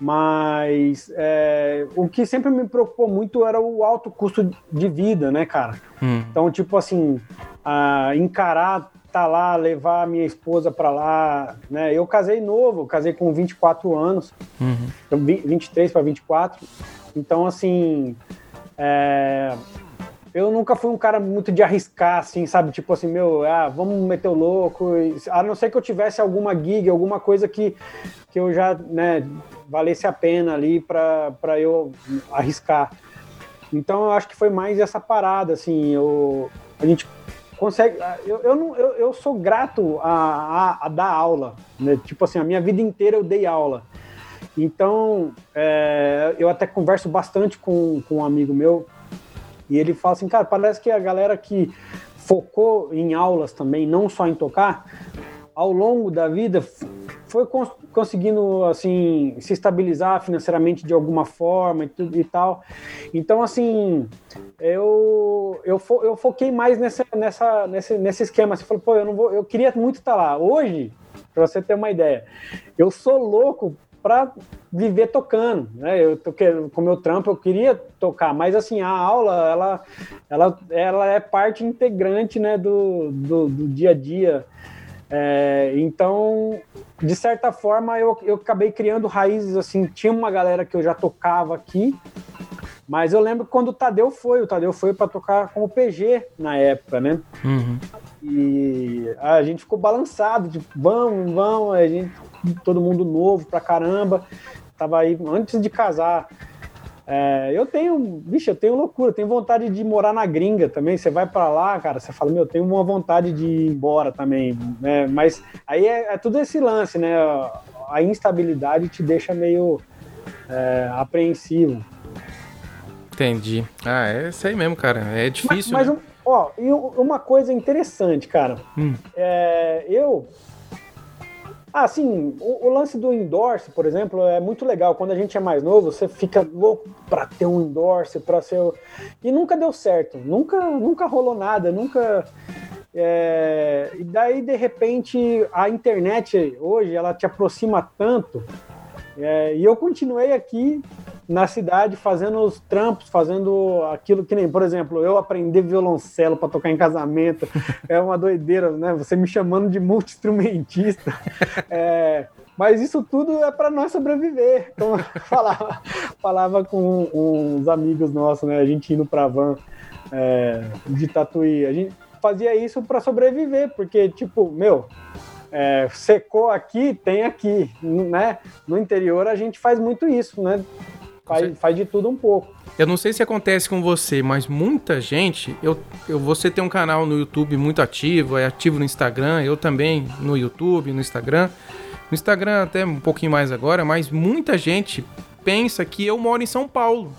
Mas é, o que sempre me preocupou muito era o alto custo de vida, né, cara? Hum. Então, tipo assim, encarar tá lá, levar a minha esposa para lá, né? Eu casei novo, casei com 24 anos, uhum. 23 para 24. Então, assim, é, eu nunca fui um cara muito de arriscar, assim, sabe? Tipo assim, meu, ah, vamos meter o louco. A não ser que eu tivesse alguma gig, alguma coisa que, que eu já, né, valesse a pena ali para eu arriscar. Então eu acho que foi mais essa parada, assim, eu, a gente consegue. Eu, eu, não, eu, eu sou grato a, a, a, dar aula, né? Tipo assim, a minha vida inteira eu dei aula. Então, é, eu até converso bastante com, com um amigo meu e ele fala assim, cara, parece que a galera que focou em aulas também, não só em tocar, ao longo da vida foi cons conseguindo assim se estabilizar financeiramente de alguma forma e, tudo, e tal. Então assim, eu eu, fo eu foquei mais nessa, nessa nesse, nesse esquema. Você falou, pô, eu não vou, eu queria muito estar lá. Hoje, para você ter uma ideia, eu sou louco para viver tocando, né? Eu toquei, com meu trampo eu queria tocar, mas assim a aula ela ela, ela é parte integrante, né, do, do, do dia a dia é, então, de certa forma, eu, eu acabei criando raízes assim. Tinha uma galera que eu já tocava aqui, mas eu lembro quando o Tadeu foi. O Tadeu foi para tocar como PG na época, né? Uhum. E a gente ficou balançado, tipo, vamos, vamos. A gente, todo mundo novo pra caramba. Tava aí antes de casar. É, eu tenho, bicho, eu tenho loucura, eu tenho vontade de morar na gringa também. Você vai para lá, cara, você fala, meu, eu tenho uma vontade de ir embora também, né? Mas aí é, é tudo esse lance, né? A instabilidade te deixa meio é, apreensivo.
Entendi. Ah, é isso aí mesmo, cara. É difícil.
Mas, mas
né?
um, ó, e uma coisa interessante, cara. Hum. É, eu ah, sim, o, o, lance do endorse, por exemplo, é muito legal. Quando a gente é mais novo, você fica louco para ter um endorse, para ser. E nunca deu certo, nunca, nunca rolou nada, nunca. É... E daí, de repente, a internet hoje ela te aproxima tanto. É... E eu continuei aqui na cidade fazendo os trampos, fazendo aquilo que nem, por exemplo, eu aprendi violoncelo para tocar em casamento, é uma doideira, né? Você me chamando de multi-instrumentista. É, mas isso tudo é para nós sobreviver. Então, falava, falava com uns amigos nossos, né? A gente indo para van é, de Tatuí. A gente fazia isso para sobreviver, porque, tipo, meu, é, secou aqui, tem aqui, né? No interior a gente faz muito isso, né? Faz, faz de tudo um pouco.
Eu não sei se acontece com você, mas muita gente. Eu, eu, você tem um canal no YouTube muito ativo, é ativo no Instagram, eu também no YouTube, no Instagram. No Instagram até um pouquinho mais agora, mas muita gente pensa que eu moro em São Paulo.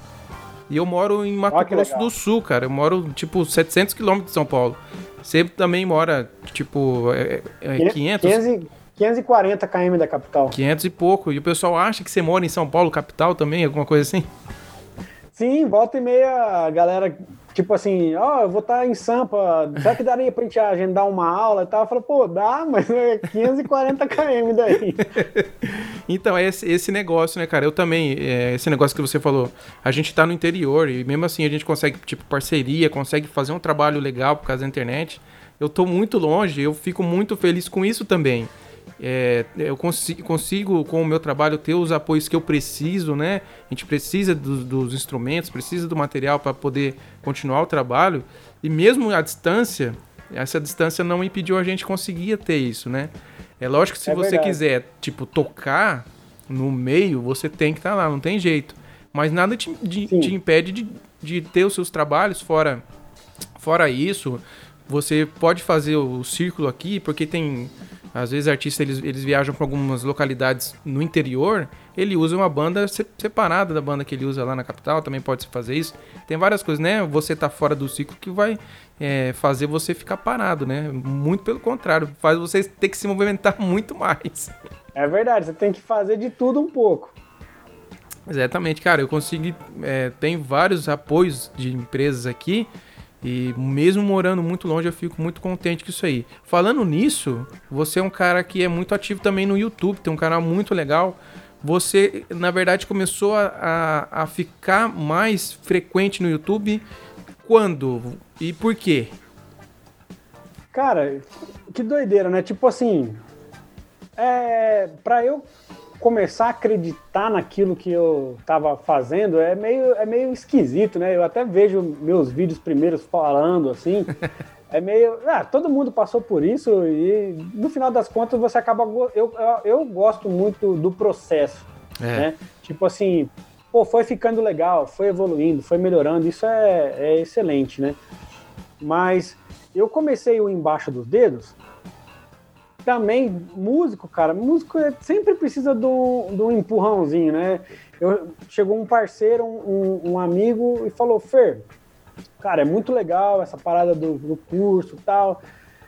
E eu moro em Mato Grosso do Sul, cara. Eu moro, tipo, 700 quilômetros de São Paulo. Você também mora, tipo, é, é 500...
15, 540 km da capital.
500 e pouco. E o pessoal acha que você mora em São Paulo, capital também, alguma coisa assim?
Sim, volta e meia a galera, tipo assim, ó, oh, eu vou estar tá em Sampa, será que daria pra gente agendar uma aula e tal? Eu falo, pô, dá, mas é 540 km daí.
então, é esse, esse negócio, né, cara? Eu também, é, esse negócio que você falou, a gente tá no interior e mesmo assim a gente consegue, tipo, parceria, consegue fazer um trabalho legal por causa da internet. Eu tô muito longe, eu fico muito feliz com isso também. É, eu consigo, consigo, com o meu trabalho, ter os apoios que eu preciso, né? A gente precisa do, dos instrumentos, precisa do material para poder continuar o trabalho. E mesmo a distância, essa distância não impediu a gente conseguir ter isso, né? É lógico que se é você verdade. quiser, tipo, tocar no meio, você tem que estar tá lá, não tem jeito. Mas nada te, de, te impede de, de ter os seus trabalhos fora, fora isso. Você pode fazer o círculo aqui, porque tem às vezes artistas eles, eles viajam para algumas localidades no interior, ele usa uma banda separada da banda que ele usa lá na capital, também pode fazer isso. Tem várias coisas, né? Você tá fora do ciclo que vai é, fazer você ficar parado, né? Muito pelo contrário, faz você ter que se movimentar muito mais.
É verdade, você tem que fazer de tudo um pouco.
Exatamente, cara. Eu consegui. É, tem vários apoios de empresas aqui. E mesmo morando muito longe, eu fico muito contente com isso aí. Falando nisso, você é um cara que é muito ativo também no YouTube, tem um canal muito legal. Você, na verdade, começou a, a, a ficar mais frequente no YouTube quando? E por quê?
Cara, que doideira, né? Tipo assim, é, pra eu começar a acreditar naquilo que eu tava fazendo é meio, é meio esquisito, né? Eu até vejo meus vídeos primeiros falando assim. É meio. Ah, todo mundo passou por isso e no final das contas você acaba. Eu, eu, eu gosto muito do processo. É. Né? Tipo assim, pô, foi ficando legal, foi evoluindo, foi melhorando, isso é, é excelente, né? Mas eu comecei o embaixo dos dedos também, músico, cara, músico é, sempre precisa um, de um empurrãozinho, né? Eu, chegou um parceiro, um, um amigo, e falou: Fer, cara, é muito legal essa parada do, do curso e tal.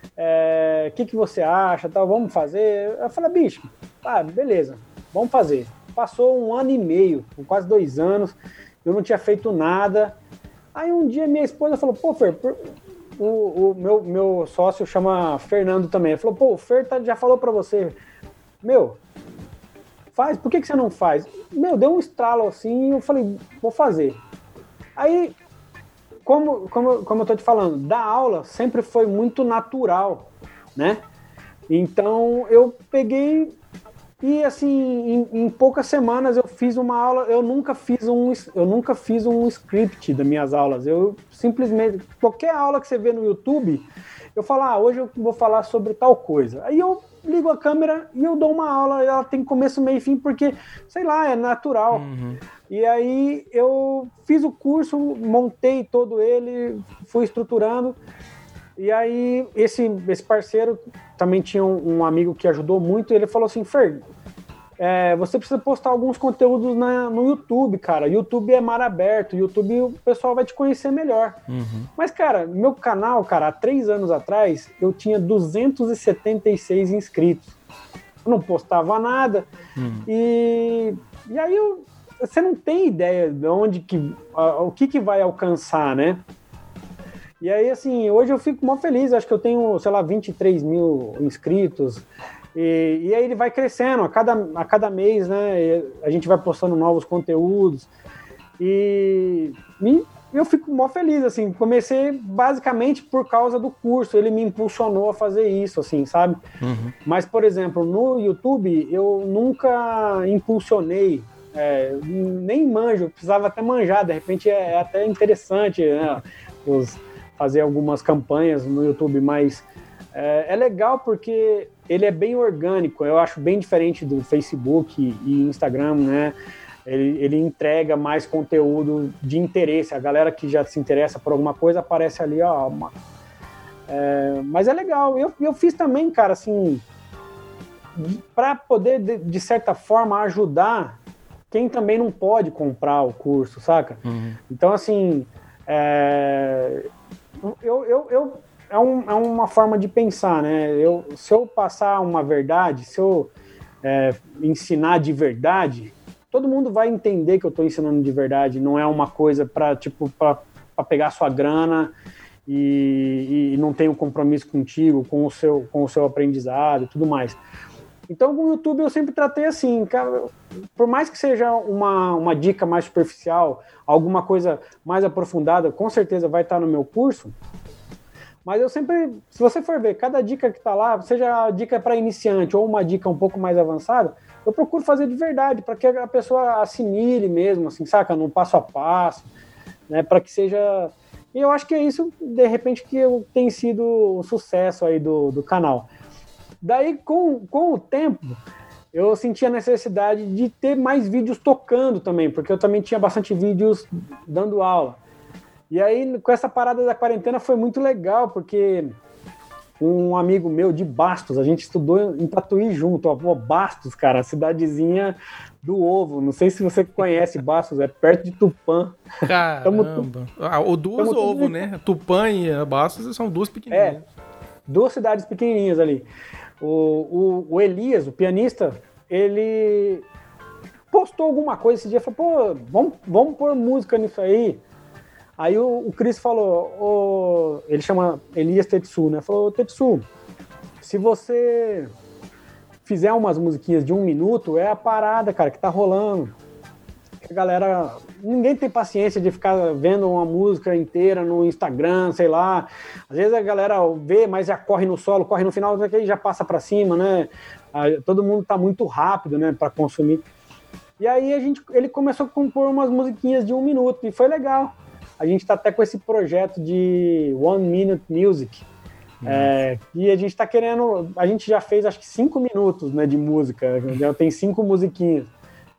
O é, que, que você acha? Tal, vamos fazer? Eu falei, bicho, ah, beleza, vamos fazer. Passou um ano e meio, quase dois anos, eu não tinha feito nada. Aí um dia minha esposa falou, pô, Fer, o, o meu, meu sócio chama Fernando também. Ele falou, pô, o Fer tá, já falou para você. Meu, faz, por que, que você não faz? Meu, deu um estralo assim eu falei, vou fazer. Aí, como, como, como eu tô te falando, da aula sempre foi muito natural, né? Então eu peguei e assim, em, em, poucas semanas eu fiz uma aula, eu nunca fiz um eu nunca fiz um script das minhas aulas. Eu simplesmente qualquer aula que você vê no YouTube, eu falo: "Ah, hoje eu vou falar sobre tal coisa". Aí eu ligo a câmera e eu dou uma aula, ela tem começo, meio e fim porque, sei lá, é natural. Uhum. E aí eu fiz o curso, montei todo ele, fui estruturando. E aí, esse, esse parceiro também tinha um, um amigo que ajudou muito, e ele falou assim: Fer, é, você precisa postar alguns conteúdos na, no YouTube, cara. YouTube é mar aberto, YouTube o pessoal vai te conhecer melhor. Uhum. Mas, cara, meu canal, cara, há três anos atrás, eu tinha 276 inscritos. Eu não postava nada. Uhum. E, e aí eu, você não tem ideia de onde que. o que, que vai alcançar, né? E aí, assim, hoje eu fico mó feliz, acho que eu tenho, sei lá, 23 mil inscritos. E, e aí ele vai crescendo a cada, a cada mês, né? a gente vai postando novos conteúdos. E, e eu fico mó feliz, assim. Comecei basicamente por causa do curso, ele me impulsionou a fazer isso, assim, sabe? Uhum. Mas, por exemplo, no YouTube, eu nunca impulsionei é, nem manjo, precisava até manjar, de repente é, é até interessante, né? Os, fazer algumas campanhas no YouTube, mas é, é, legal porque ele é bem orgânico, eu acho bem diferente do Facebook e Instagram, né? Ele, ele entrega mais conteúdo de interesse. A galera que já se interessa por alguma coisa aparece ali, ó. Uma, é, mas é legal. Eu, eu fiz também, cara, assim, para poder, de, de, certa forma, ajudar quem também não pode comprar o curso, saca? Uhum. Então, assim, é, eu, eu, eu é, um, é, uma forma de pensar, né? Eu, se eu passar uma verdade, se eu é, ensinar de verdade, todo mundo vai entender que eu estou ensinando de verdade. Não é uma coisa para tipo para pegar sua grana e, e não tem um compromisso contigo, com o seu com o seu aprendizado e tudo mais. Então, com o YouTube eu sempre tratei assim, cara, por mais que seja uma, uma dica mais superficial, alguma coisa mais aprofundada, com certeza vai estar no meu curso. Mas eu sempre, se você for ver, cada dica que está lá, seja a dica para iniciante ou uma dica um pouco mais avançada, eu procuro fazer de verdade, para que a pessoa assimile mesmo, assim, saca? Num passo a passo, né? Para que seja. E eu acho que é isso, de repente, que tem sido o sucesso aí do, do canal. Daí, com, com o tempo, eu senti a necessidade de ter mais vídeos tocando também, porque eu também tinha bastante vídeos dando aula. E aí, com essa parada da quarentena, foi muito legal, porque um amigo meu de Bastos, a gente estudou em Tatuí junto, ó, Bastos, cara, cidadezinha do ovo. Não sei se você conhece Bastos, é perto de Tupã.
Caramba. Ah, ou duas ovo, né? Tupã e Bastos são duas pequenininhas. É,
duas cidades pequenininhas ali. O, o, o Elias, o pianista, ele postou alguma coisa esse dia, falou, pô, vamos, vamos pôr música nisso aí. Aí o, o Chris falou, ele chama Elias Tetsu, né? Falou, Tetsu, se você fizer umas musiquinhas de um minuto, é a parada, cara, que tá rolando. A galera. Ninguém tem paciência de ficar vendo uma música inteira no Instagram, sei lá. Às vezes a galera vê, mas já corre no solo, corre no final, e já passa para cima, né? Todo mundo tá muito rápido, né, para consumir. E aí a gente, ele começou a compor umas musiquinhas de um minuto e foi legal. A gente está até com esse projeto de One Minute Music, é, e a gente está querendo. A gente já fez acho que cinco minutos né, de música, já tem cinco musiquinhas.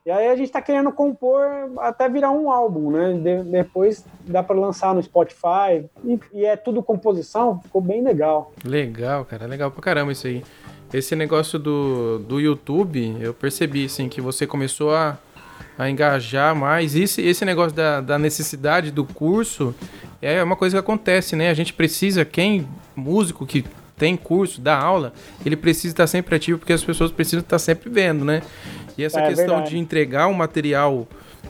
E aí a gente está querendo compor até virar um álbum, né? De, depois dá para lançar no Spotify. E, e, é tudo composição, ficou bem legal.
Legal, cara, legal pra caramba isso aí. Esse negócio do, do YouTube, eu percebi, assim, que você começou a, a engajar mais. Esse, esse negócio da, da necessidade do curso é uma coisa que acontece, né? A gente precisa, quem músico que tem curso, dá aula, ele precisa estar sempre ativo porque as pessoas precisam estar sempre vendo, né? E essa é, questão verdade. de entregar um material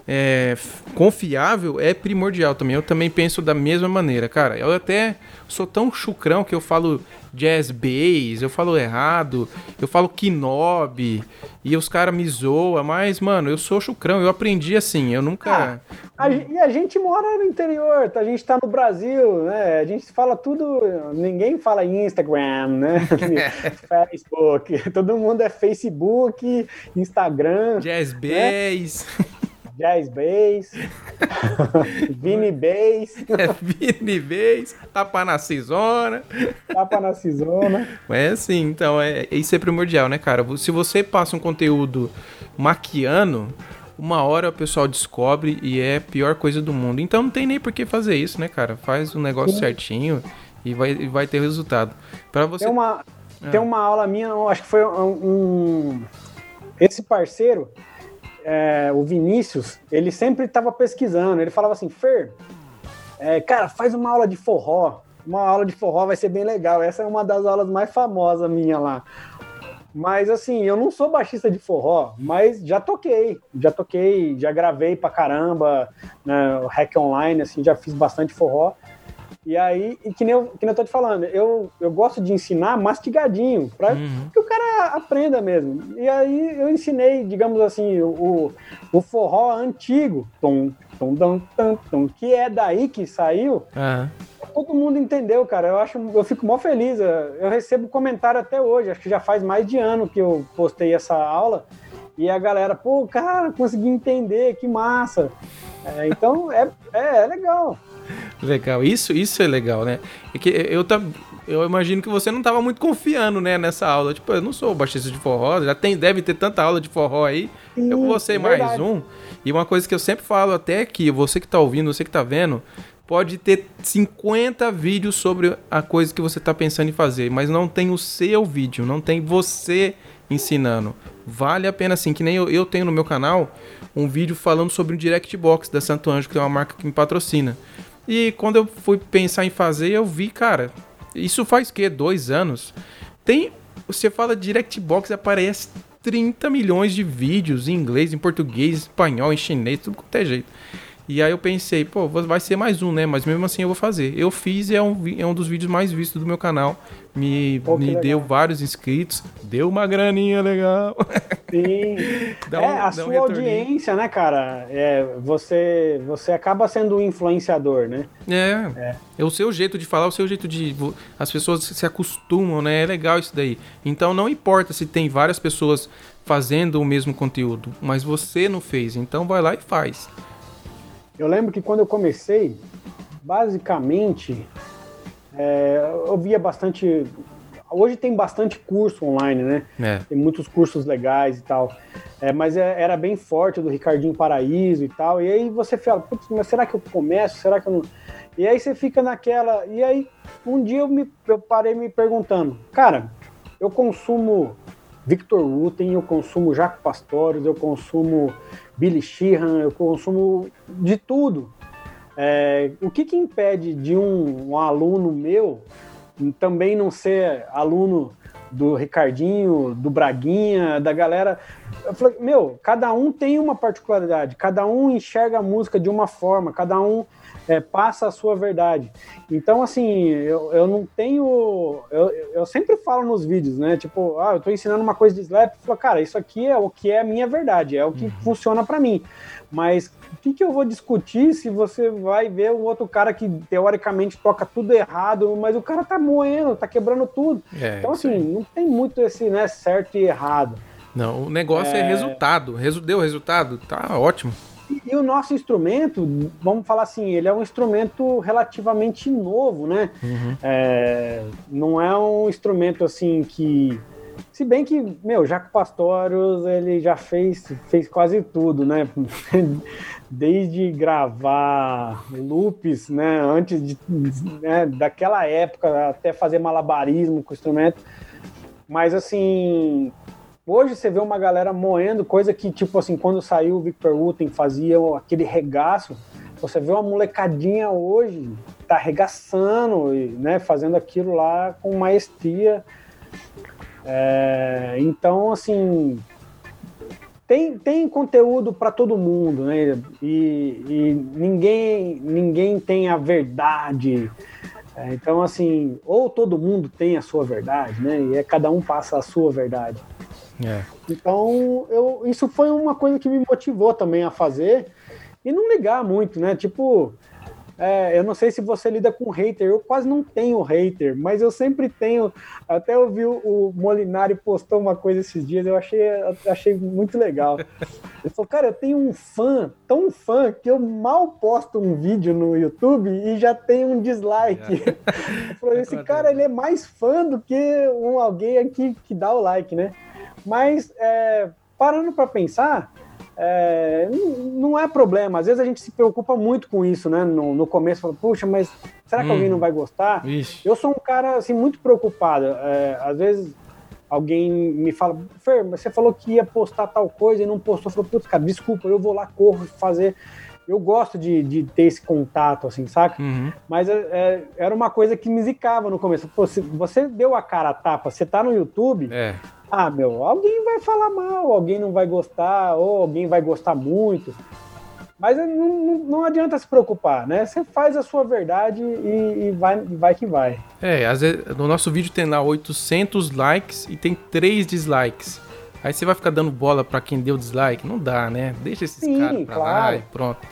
é, confiável é primordial também. Eu também penso da mesma maneira, cara. Eu até sou tão chucrão que eu falo jazz bass, eu falo errado, eu falo kinob, e os caras me zoam, mas, mano, eu sou chucrão, eu aprendi assim, eu nunca.
Ah, a, e a gente mora no interior, a gente tá no Brasil, né? A gente fala tudo. Ninguém fala Instagram, né? Facebook. Todo mundo é Facebook, Instagram.
Jazz né?
Jazz Bass, Vini Bass.
É, Vini Bass, Tapa na Cisona.
Tapa na Cisona.
É assim, então, é, isso é primordial, né, cara? Se você passa um conteúdo maquiando, uma hora o pessoal descobre e é a pior coisa do mundo. Então não tem nem por que fazer isso, né, cara? Faz o negócio Sim. certinho e vai, vai ter resultado. Para você.
Tem uma, ah. tem uma aula minha, acho que foi um, um esse parceiro é, o Vinícius, ele sempre estava pesquisando. Ele falava assim, Fer, é, cara, faz uma aula de forró. Uma aula de forró vai ser bem legal. Essa é uma das aulas mais famosas minha lá. Mas assim, eu não sou baixista de forró, mas já toquei, já toquei, já gravei pra caramba, né, o Hack Online, assim, já fiz bastante forró. E aí, e que, nem eu, que nem eu tô te falando, eu, eu gosto de ensinar mastigadinho, para uhum. que o cara aprenda mesmo. E aí eu ensinei, digamos assim, o, o forró antigo, tom, tom, tom, tom, tom, que é daí que saiu. Uhum. Todo mundo entendeu, cara. Eu acho, eu fico mó feliz. Eu recebo comentário até hoje, acho que já faz mais de ano que eu postei essa aula. E a galera, pô, cara, consegui entender, que massa. É, então é, é, é legal.
Legal, isso, isso é legal, né? É que eu, eu imagino que você não estava muito confiando, né, nessa aula. Tipo, eu não sou baixista de forró, já tem, deve ter tanta aula de forró aí. Sim, eu vou ser mais verdade. um. E uma coisa que eu sempre falo até que você que está ouvindo, você que está vendo, pode ter 50 vídeos sobre a coisa que você está pensando em fazer, mas não tem o seu vídeo, não tem você ensinando. Vale a pena sim, que nem eu, eu tenho no meu canal um vídeo falando sobre o Direct Box da Santo Anjo, que é uma marca que me patrocina. E quando eu fui pensar em fazer, eu vi, cara, isso faz que dois anos. Tem, você fala Direct Box aparece 30 milhões de vídeos em inglês, em português, espanhol, em chinês, tudo quanto é jeito. E aí eu pensei, pô, vai ser mais um, né? Mas mesmo assim eu vou fazer. Eu fiz e é um, é um dos vídeos mais vistos do meu canal. Me, pô, me deu vários inscritos, deu uma graninha legal.
Sim. um, é, a sua um audiência, né, cara? É, você, você acaba sendo um influenciador, né?
É, é. É o seu jeito de falar, o seu jeito de. As pessoas se acostumam, né? É legal isso daí. Então não importa se tem várias pessoas fazendo o mesmo conteúdo, mas você não fez. Então vai lá e faz.
Eu lembro que quando eu comecei, basicamente, é, eu via bastante. Hoje tem bastante curso online, né? É. Tem muitos cursos legais e tal. É, mas é, era bem forte do Ricardinho Paraíso e tal. E aí você fala, putz, mas será que eu começo? Será que eu não. E aí você fica naquela. E aí um dia eu, me, eu parei me perguntando, cara, eu consumo Victor Wooten, eu consumo Jaco Pastorius, eu consumo Billy Sheehan, eu consumo de tudo. É, o que, que impede de um, um, aluno meu também não ser aluno do Ricardinho, do Braguinha, da galera eu falei, meu, cada um tem uma particularidade, cada um enxerga a música de uma forma, cada um é, passa a sua verdade. Então, assim, eu, eu não tenho. Eu, eu sempre falo nos vídeos, né? Tipo, ah, eu tô ensinando uma coisa de slap, falo, cara, isso aqui é o que é a minha verdade, é o que uhum. funciona para mim. Mas o que, que eu vou discutir se você vai ver um outro cara que teoricamente toca tudo errado, mas o cara tá moendo, tá quebrando tudo. É, então, assim, não tem muito esse, né, certo e errado.
Não, o negócio é, é resultado. Deu resultado? Tá ótimo.
E, o nosso instrumento, vamos falar assim, ele é um instrumento relativamente novo, né? Uhum. É, não é um instrumento assim que. Se bem que, meu, Jaco Pastorius, ele já fez, fez quase tudo, né? Desde gravar loops, né? Antes de, né? daquela época, até fazer malabarismo com o instrumento. Mas, assim, Hoje você vê uma galera moendo, coisa que, tipo assim, quando saiu o Victor Wooten fazia aquele regaço. Você vê uma molecadinha hoje, tá arregaçando, né, fazendo aquilo lá com maestria. É, então, assim, tem, tem conteúdo para todo mundo, né? E, e, ninguém, ninguém tem a verdade. É, então, assim, ou todo mundo tem a sua verdade, né? E é cada um passa a sua verdade. É. Então, eu, isso foi uma coisa que me motivou também a fazer e não ligar muito, né? Tipo, é, eu não sei se você lida com hater, eu quase não tenho hater, mas eu sempre tenho. Até eu vi o Molinari postou uma coisa esses dias, eu achei, achei muito legal. Ele falou, cara, eu tenho um fã, tão fã, que eu mal posto um vídeo no YouTube e já tem um dislike. É. Eu falei, esse cara ele é mais fã do que um alguém aqui que dá o like, né? Mas é, parando para pensar, é, não é problema. Às vezes a gente se preocupa muito com isso, né? No, no começo, fala, puxa, mas será que hum, alguém não vai gostar? Ixi. Eu sou um cara assim muito preocupado. É, às vezes alguém me fala, Fer, você falou que ia postar tal coisa e não postou. Eu falo, putz, cara, desculpa, eu vou lá, corro, fazer. Eu gosto de, de ter esse contato, assim, saca? Uhum. Mas é, é era uma coisa que me zicava no começo. Pô, você deu a cara a tapa, você tá no YouTube, é ah, meu, alguém vai falar mal, alguém não vai gostar, ou alguém vai gostar muito. Mas não, não, não adianta se preocupar, né? Você faz a sua verdade e, e vai, vai que vai.
É, às vezes no nosso vídeo tem lá 800 likes e tem 3 dislikes. Aí você vai ficar dando bola para quem deu dislike? Não dá, né? Deixa esses caras pra claro. lá e pronto.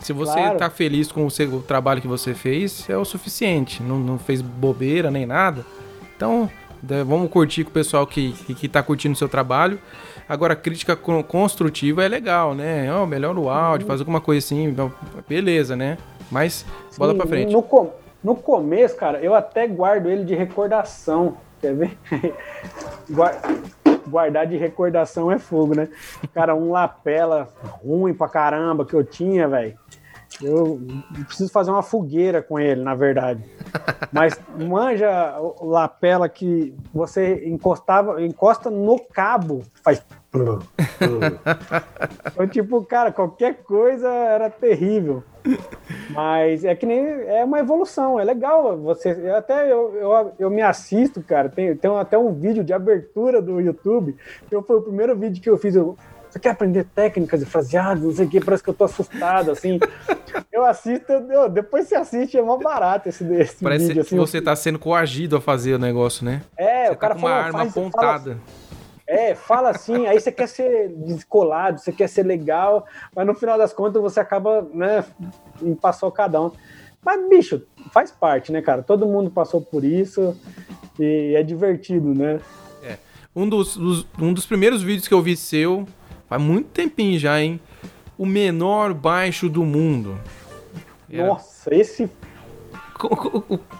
Se você claro. tá feliz com o, seu, o trabalho que você fez, é o suficiente. Não, não fez bobeira nem nada. Então, né, vamos curtir com o pessoal que, que, que tá curtindo o seu trabalho. Agora, crítica construtiva é legal, né? Oh, melhora o áudio, faz alguma coisa assim, então, beleza, né? Mas, bola Sim, pra frente.
No, com, no começo, cara, eu até guardo ele de recordação. Quer ver? Guardar de recordação é fogo, né? Cara, um lapela ruim pra caramba que eu tinha, velho. Eu preciso fazer uma fogueira com ele, na verdade. Mas manja lapela que você encostava, encosta no cabo, faz. então, tipo, cara, qualquer coisa era terrível. Mas é que nem é uma evolução, é legal. Você até eu, eu, eu me assisto, cara. Tem, tem até um vídeo de abertura do YouTube. Que foi o primeiro vídeo que eu fiz. Eu, você quer aprender técnicas de fraseado, não sei o que, parece que eu tô assustado, assim. eu assisto, eu, depois você assiste, é mó barato esse, esse
parece
vídeo.
Assim, que você tá sendo coagido a fazer o negócio, né?
É,
você
o cara
tá com uma arma faz, apontada. Fala,
é, fala assim, aí você quer ser descolado, você quer ser legal, mas no final das contas você acaba, né, passou cada um. Mas, bicho, faz parte, né, cara? Todo mundo passou por isso e é divertido, né?
É. Um dos, dos, um dos primeiros vídeos que eu vi seu Faz muito tempinho já, hein? O menor baixo do mundo.
Era... Nossa, esse.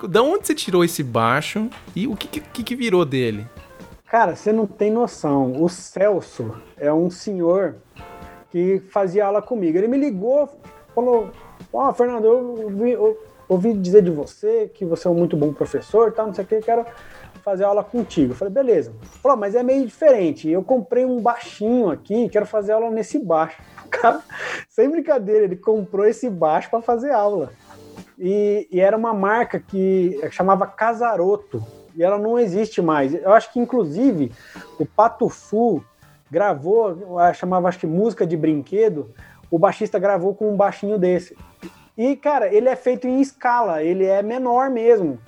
Da onde você tirou esse baixo e o que, que, que virou dele?
Cara, você não tem noção. O Celso é um senhor que fazia aula comigo. Ele me ligou, falou: Ó, oh, Fernando, eu ouvi, eu ouvi dizer de você que você é um muito bom professor, tal, não sei o que, quero fazer aula contigo. Eu falei, beleza. Falou, mas é meio diferente. Eu comprei um baixinho aqui, quero fazer aula nesse baixo. Cara, sem brincadeira, ele comprou esse baixo para fazer aula. E, e, era uma marca que chamava Casaroto. E ela não existe mais. Eu acho que, inclusive, o Pato Fu gravou, chamava acho que música de brinquedo, o baixista gravou com um baixinho desse. E, cara, ele é feito em escala, ele é menor mesmo.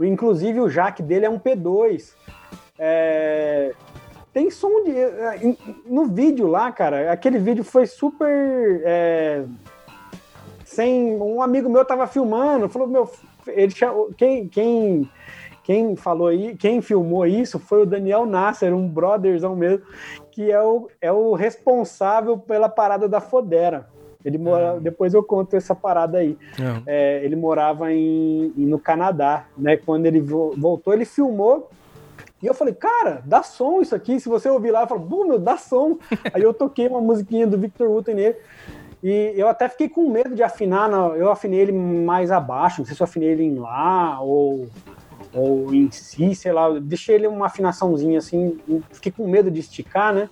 Inclusive o jack dele é um P2. É... Tem som de. É, no vídeo lá, cara, aquele vídeo foi super. É... Sem. Um amigo meu tava filmando, falou, meu. Ele quem, quem quem falou aí, quem filmou isso foi o Daniel Nasser, um brotherzão mesmo, que é o, é o responsável pela parada da Fodera. Ele mora, uhum. depois eu conto essa parada aí. Uhum. É, ele morava em, no Canadá, né? Quando ele voltou, ele filmou. E eu falei, cara, dá som isso aqui. Se você ouvir lá, eu falo, bum, meu, dá som. aí eu toquei uma musiquinha do Victor Wooten nele. E eu até fiquei com medo de afinar. Eu afinei ele mais abaixo. Não sei se eu afinei ele em Lá ou ou em si, sei lá, deixei ele uma afinaçãozinha assim, fiquei com medo de esticar, né?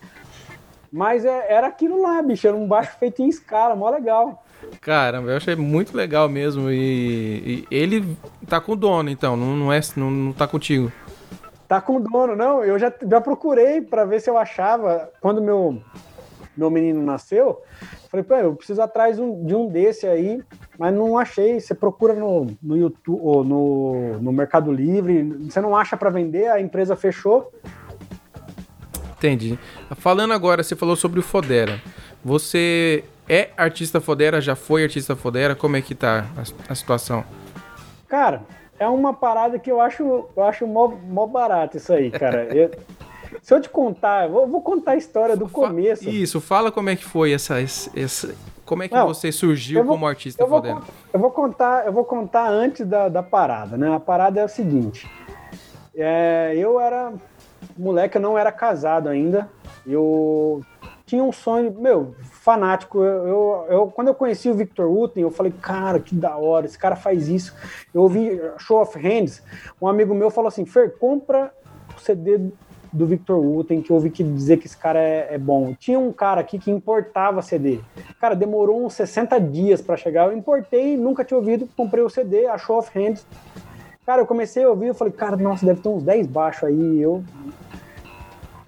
Mas é, era aquilo lá, bicho, era um baixo feito em escala, mó legal.
Caramba, eu achei muito legal mesmo. E, e ele tá com o dono, então, não, não, é, não, não tá contigo.
Tá com o dono, não. Eu já, já procurei para ver se eu achava. Quando meu, meu menino nasceu, falei, pô, eu preciso atrás um, de um desse aí mas não achei. Você procura no, no YouTube ou no, no Mercado Livre, você não acha para vender, a empresa fechou.
Entendi. Falando agora, você falou sobre o Fodera. Você é artista Fodera? Já foi artista Fodera? Como é que tá a, a situação?
Cara, é uma parada que eu acho, eu acho mó, mó barato isso aí, cara. Eu, se eu te contar, eu vou, vou, contar a história do começo.
Isso, fala como é que foi essa, essa, como é que Não, você surgiu vou, como artista
eu vou? Eu vou contar, eu vou contar antes da, da parada, né? A parada é o seguinte. É, eu era moleque, eu não era casado ainda. Eu tinha um sonho, meu, fanático. Eu, eu, eu, quando eu conheci o Victor Wooten, eu falei, cara, que da hora, esse cara faz isso. Eu ouvi Show of Hands, um amigo meu falou assim, Fer, compra o CD do Victor Wooten, que eu ouvi que dizer que esse cara é, é, bom. Tinha um cara aqui que importava CD. Cara, demorou uns 60 dias para chegar. Eu importei, nunca tinha ouvido, comprei o CD, a Show of Hands. Cara, eu comecei a ouvir, eu falei, cara, nossa, deve ter uns 10 baixos aí. Eu...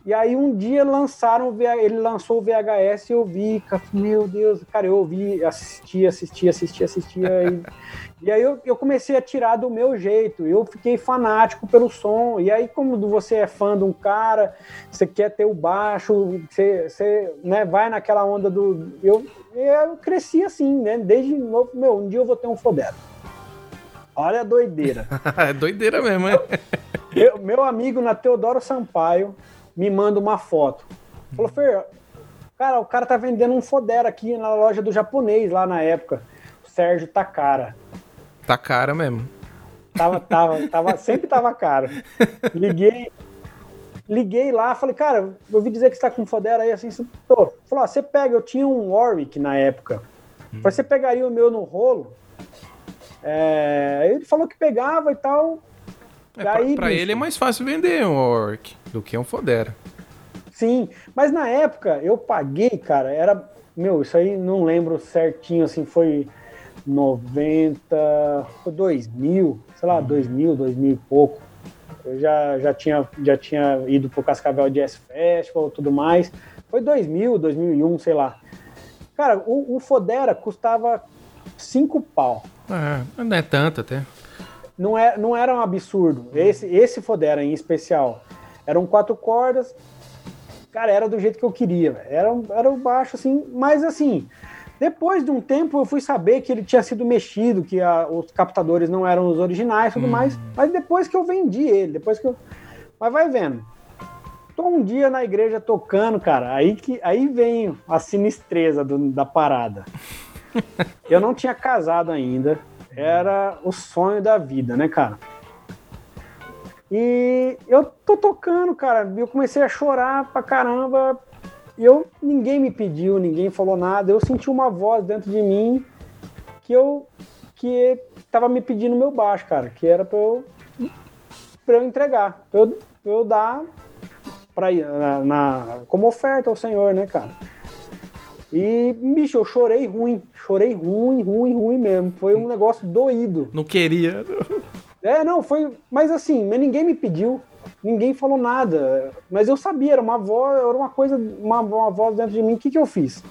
E aí um dia lançaram, ele lançou o VHS e eu vi, meu Deus, cara, eu ouvi, assisti, assisti, assisti, assistia. e e aí eu, eu, comecei a tirar do meu jeito, eu fiquei fanático pelo som. E aí, como você é fã de um cara, você quer ter o baixo, você, você né, vai naquela onda do. Eu, eu cresci assim, né? Desde novo, meu, um dia eu vou ter um Fodero. Olha a doideira.
é doideira mesmo, é?
Eu, meu amigo na Teodoro Sampaio me manda uma foto. Falou, Fer, cara, o cara tá vendendo um Fodero aqui na loja do japonês lá na época. O Sérgio Takara.
Tá cara mesmo.
Tava, tava, tava, sempre tava caro. Liguei, liguei lá, falei, cara, eu ouvi dizer que você tá com Fodera aí, assim, tô. Falou, você pega, eu tinha um Warwick na época. Hum. Você pegaria o meu no rolo? É, ele falou que pegava e tal.
É, Daí, pra, pra ele é mais fácil vender um Warwick do que um Fodera.
Sim, mas na época eu paguei, cara, era. Meu, isso aí não lembro certinho, assim, foi 90, 2000, sei lá, 2000, 2000 e pouco. Eu já, já, tinha, já tinha ido pro Cascavel Jazz Festival e tudo mais. Foi 2000, 2001, sei lá. Cara, o, o Fodera custava 5 pau.
É, não é tanto até.
Não, é, não era um absurdo. Esse, esse Fodera em especial. Eram quatro cordas. Cara, era do jeito que eu queria. Era, era o baixo, assim, mas assim, depois de um tempo eu fui saber que ele tinha sido mexido, que a, os captadores não eram os originais e tudo hum. mais. Mas depois que eu vendi ele, depois que eu. Mas vai vendo. Tô um dia na igreja tocando, cara. Aí que aí vem a sinistreza do, da parada. eu não tinha casado ainda. Era o sonho da vida, né, cara? E eu tô tocando, cara. Eu comecei a chorar pra caramba eu, ninguém me pediu, ninguém falou nada. Eu senti uma voz dentro de mim que eu que tava me pedindo meu baixo, cara, que era para eu para eu entregar, eu, eu dar para na, na, como oferta ao Senhor, né, cara? E, bicho, eu chorei ruim, chorei ruim, ruim, ruim mesmo. Foi um negócio doído.
Não queria.
É, não, foi. Mas assim, ninguém me pediu. ninguém falou nada. Mas eu sabia, era uma voz, era uma coisa, uma, uma voz dentro de mim. O que, que eu fiz?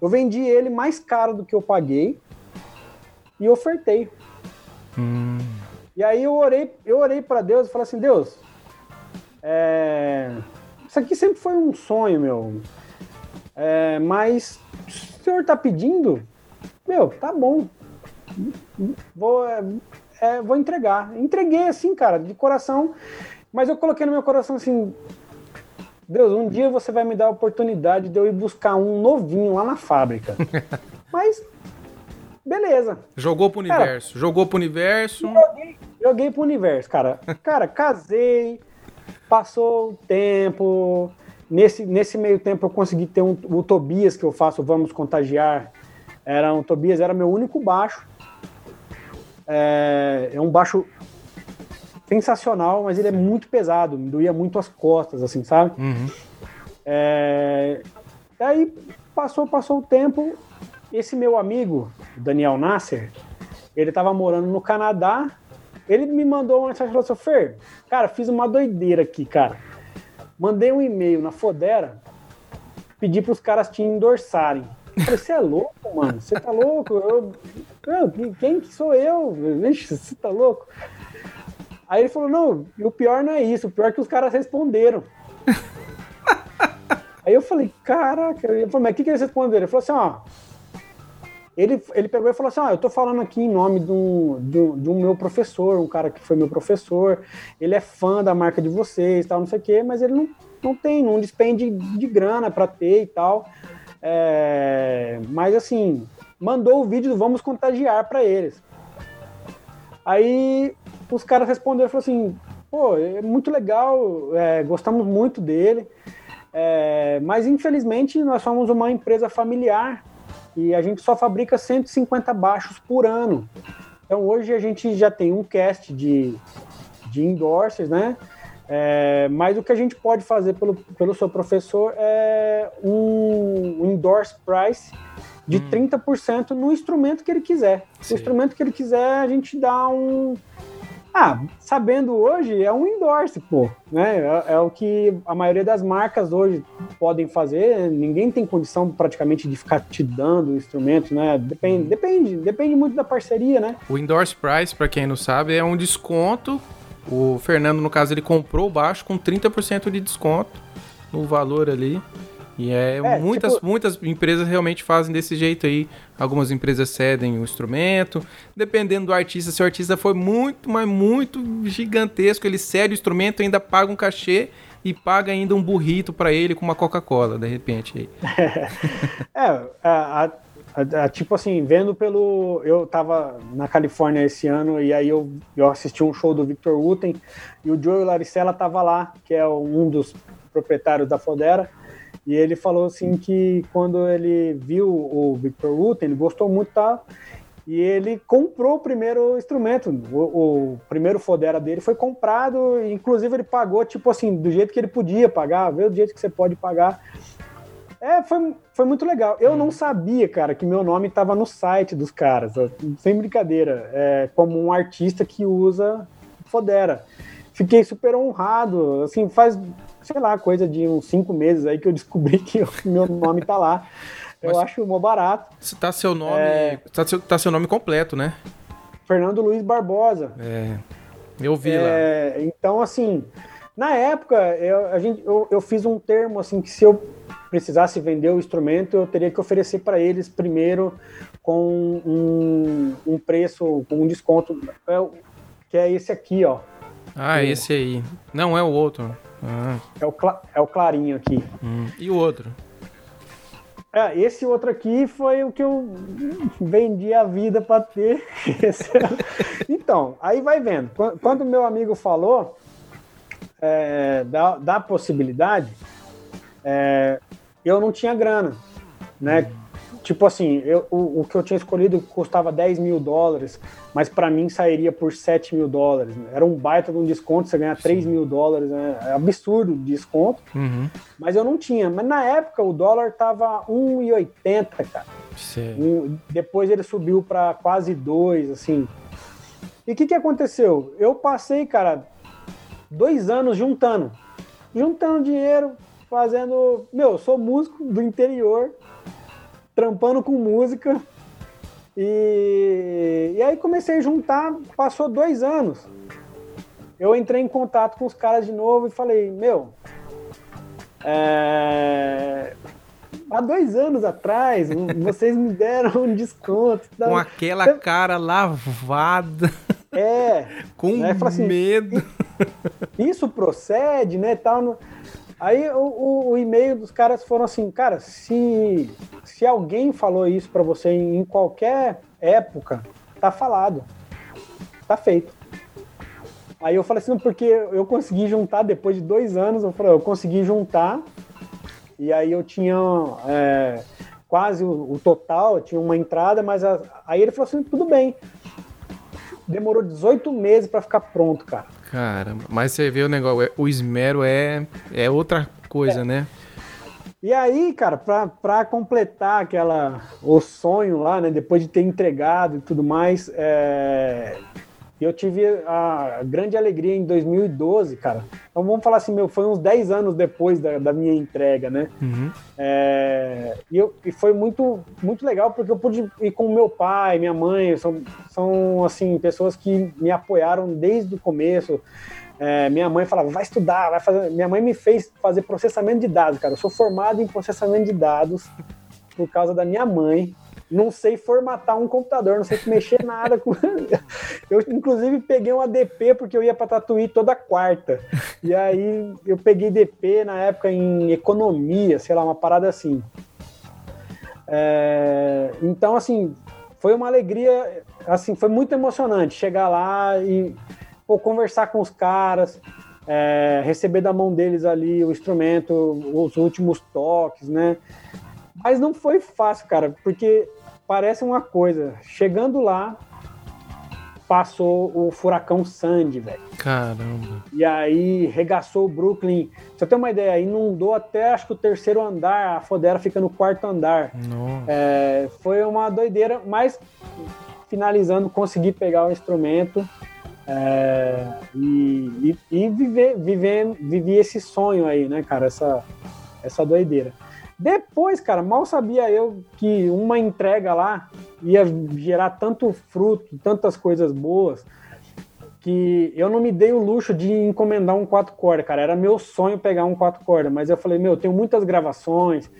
Eu vendi ele mais caro do que eu paguei e ofertei. Hum. E aí eu orei, eu orei para Deus e falei assim, Deus, é... isso aqui sempre foi um sonho, meu. É... Mas o senhor tá pedindo, meu, tá bom. Vou, é, é, vou entregar. Entreguei assim, cara, de coração. Mas eu coloquei no meu coração assim, Deus, um dia você vai me dar a oportunidade de eu ir buscar um novinho lá na fábrica. Mas beleza.
Jogou pro universo. Cara, jogou pro universo.
Joguei, joguei pro universo, cara. Cara, casei, passou o tempo. Nesse, nesse meio tempo eu consegui ter um, o Tobias que eu faço, Vamos Contagiar. Era um Tobias, era meu único baixo. É, é um baixo sensacional, mas ele é muito pesado, me doía muito as costas, assim, sabe? Uhum. É, aí passou, passou o tempo, esse meu amigo, Daniel Nasser, ele tava morando no Canadá, ele me mandou uma mensagem e falou assim, Fer, cara, fiz uma doideira aqui, cara. Mandei um e-mail na Fodera, pedi para os caras te endorçarem. Eu falei, você é louco, mano? Você tá louco? Eu, eu, quem que sou eu? Vixe, você tá louco? Aí ele falou, não, e o pior não é isso, o pior é que os caras responderam. Aí eu falei, caraca, ele falou, mas o que, que eles responderam? Ele falou assim, ó, ele, ele pegou e falou assim: ah, eu tô falando aqui em nome um, de um meu professor, um cara que foi meu professor, ele é fã da marca de vocês, tal, não sei o quê, mas ele não, não tem, não despende de grana para ter e tal. É, mas assim, mandou o vídeo do Vamos Contagiar para eles. Aí os caras responderam, falou assim, pô, é muito legal, é, gostamos muito dele, é, mas infelizmente nós somos uma empresa familiar e a gente só fabrica 150 baixos por ano. Então hoje a gente já tem um cast de, de endorsers, né? É, mas o que a gente pode fazer pelo, pelo seu professor é um, um endorse price de hum. 30% no instrumento que ele quiser. Sim. O instrumento que ele quiser, a gente dá um, ah, sabendo hoje, é um endorse, pô. Né? É, é, o que a maioria das marcas hoje podem fazer. Ninguém tem condição praticamente de ficar te dando o instrumento, né? Depende, uhum. depende, depende muito da parceria, né?
O endorse price, para quem não sabe, é um desconto. O Fernando, no caso, ele comprou o baixo com 30% de desconto no valor ali. E é, é muitas, tipo... muitas empresas realmente fazem desse jeito aí. Algumas empresas cedem o instrumento. Dependendo do artista, se o artista foi muito, mas muito gigantesco, ele cede o instrumento, ainda paga um cachê e paga ainda um burrito para ele com uma Coca-Cola, de repente. Aí.
é, a, a, a, tipo assim, vendo pelo. Eu tava na Califórnia esse ano e aí eu, eu assisti um show do Victor Wooten e o Joe Laricella tava lá, que é um dos proprietários da Fodera. E ele falou assim que quando ele viu o Victor Wooten, ele gostou muito, tá? E ele comprou o primeiro instrumento. O, o, primeiro Fodera dele foi comprado, inclusive ele pagou, tipo assim, do jeito que ele podia pagar, vê do jeito que você pode pagar. É, foi, foi muito legal. Eu não sabia, cara, que meu nome estava no site dos caras, sem brincadeira, é, como um artista que usa Fodera. Fiquei super honrado, assim, faz sei lá, coisa de uns cinco meses aí que eu descobri que o meu nome tá lá. Eu Mas acho mó barato.
Tá seu nome. É... Tá, seu, tá seu nome completo, né?
Fernando Luiz Barbosa.
É. Eu vi
é, lá. Então, assim, na época, eu, a gente, eu, eu fiz um termo assim que se eu precisasse vender o instrumento, eu teria que oferecer para eles primeiro com um, um preço, com um desconto, é, que é esse aqui, ó.
Ah, esse aí. Não é o outro.
Ah. É, o é o clarinho aqui.
Hum. E o outro?
É, esse outro aqui foi o que eu vendi a vida para ter. então, aí vai vendo. Quando meu amigo falou é, da, da possibilidade, é, eu não tinha grana, né? Tipo assim, eu, o, o, que eu tinha escolhido custava 10 mil dólares, mas para mim sairia por 7 mil dólares. Né? Era um baita de um desconto, você ganhar 3 Sim. mil dólares, né? é absurdo o desconto. Uhum. Mas eu não tinha. Mas na época o dólar tava 1,80, cara. Sim. depois ele subiu para quase 2, assim. E o que, que aconteceu? Eu passei, cara, dois anos juntando. Juntando dinheiro, fazendo. Meu, eu sou músico do interior, trampando com música. E, e aí comecei a juntar, passou dois anos. Eu entrei em contato com os caras de novo e falei, meu, é... há dois anos atrás, vocês me deram um desconto.
Com aquela cara lavada.
É.
com assim, medo.
Isso procede, né? Tal, Aí o, o, o, e-mail dos caras foram assim, cara, se, se alguém falou isso para você em, em qualquer época, tá falado. Tá feito. Aí eu falei assim, porque eu consegui juntar depois de dois anos, eu falei, eu consegui juntar, e aí eu tinha é, quase o, o, total, tinha uma entrada, mas a, aí ele falou assim, tudo bem. Demorou 18 meses para ficar pronto, cara.
Caramba, mas você vê o negócio, é, o esmero é, é outra coisa, é. né?
E aí, cara, pra, pra completar aquela, o sonho lá, né, depois de ter entregado e tudo mais, é, eu tive a grande alegria em 2012, cara. Então vamos falar assim, meu, foi uns 10 anos depois da, da minha entrega, né? Uhum. É, e, eu, e foi muito, muito legal porque eu pude ir com meu pai, minha mãe, são, são assim, pessoas que me apoiaram desde o começo. É, minha mãe falava, vai estudar, vai fazer. Minha mãe me fez fazer processamento de dados, cara. Eu sou formado em processamento de dados por causa da minha mãe. Não sei formatar um computador, não sei mexer nada com. Eu, inclusive, peguei um ADP porque eu ia para Tatuí toda quarta. E aí eu peguei DP na época em economia, sei lá, uma parada assim. É... Então, assim, foi uma alegria, assim, foi muito emocionante chegar lá e pô, conversar com os caras, é, receber da mão deles ali o instrumento, os últimos toques, né? Mas não foi fácil, cara, porque parece uma coisa. Chegando lá, passou o furacão Sandy, velho.
Caramba.
E aí regaçou o Brooklyn. Pra você ter uma ideia, inundou até acho que o terceiro andar, a Fodera fica no quarto andar. É, foi uma doideira, mas finalizando, consegui pegar o instrumento. É, e, e, e, viver, viver, vivi esse sonho aí, né, cara? Essa, essa doideira. Depois, cara, mal sabia eu que uma entrega lá ia gerar tanto fruto, tantas coisas boas, que eu não me dei o luxo de encomendar um quatro cordas, cara. Era meu sonho pegar um quatro cordas, mas eu falei, meu, tenho muitas gravações,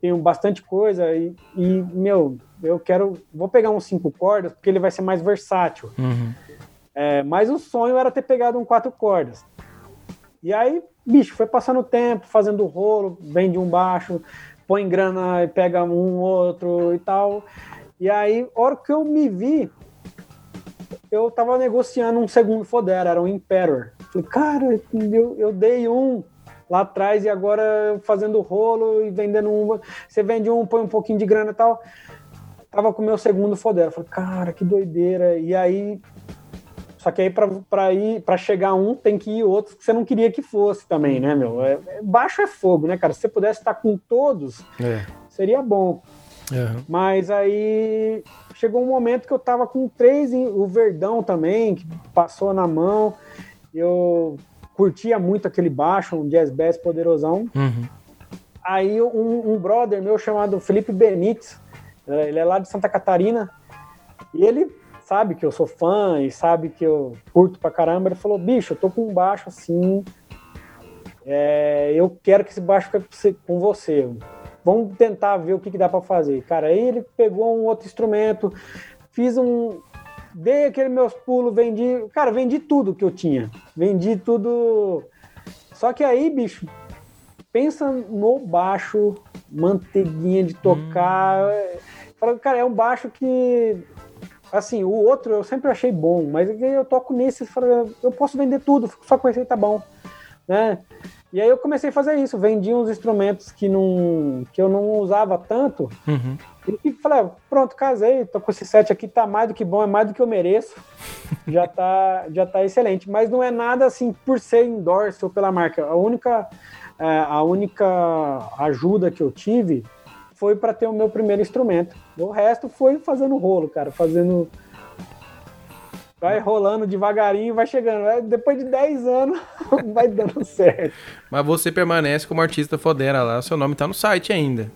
tenho bastante coisa e, e meu, eu quero, vou pegar um cinco cordas porque ele vai ser mais versátil. Uhum. É, mas o sonho era ter pegado um quatro cordas. E aí, bicho, foi passando tempo, fazendo rolo, vende um baixo, põe grana e pega um outro e tal. E aí, hora que eu me vi, eu tava negociando um segundo Fodera, era um Imperor. Falei, cara, eu, eu dei um lá atrás e agora fazendo rolo e vendendo um. Você vende um, põe um pouquinho de grana e tal. Tava com o meu segundo Fodera. Falei, cara, que doideira. E aí só que aí para ir para chegar um tem que ir outros que você não queria que fosse também, né, meu? É, é, baixo é fogo, né, cara? Se você pudesse estar com todos, é. seria bom. Uhum. Mas aí chegou um momento que eu tava com três, o Verdão também, que passou na mão. Eu curtia muito aquele baixo, um jazz bass poderosão. Uhum. Aí um, um brother meu chamado Felipe Benites, é, ele é lá de Santa Catarina, e ele sabe que eu sou fã e sabe que eu curto pra caramba, ele falou, bicho, eu tô com um baixo assim, é, eu quero que esse baixo fique com você. Vamos tentar ver o que, que dá para fazer. Cara, aí ele pegou um outro instrumento, fiz um. Dei aquele meus pulos, vendi. Cara, vendi tudo que eu tinha. Vendi tudo. Só que aí, bicho, pensa no baixo, manteiguinha de tocar. Hum. Cara, é um baixo que assim, o outro eu sempre achei bom, mas eu toco nesse, eu posso vender tudo, só com esse tá bom, né? E aí eu comecei a fazer isso, vendi uns instrumentos que, não, que eu não usava tanto, uhum. e falei, ah, pronto, casei, tô com esse set aqui, tá mais do que bom, é mais do que eu mereço, já tá, já tá excelente, mas não é nada assim por ser endorse ou pela marca, a única, é, a única ajuda que eu tive foi para ter o meu primeiro instrumento. O resto foi fazendo rolo, cara, fazendo. vai rolando devagarinho, vai chegando. Depois de 10 anos, vai dando certo.
Mas você permanece como artista fodera lá, seu nome tá no site ainda.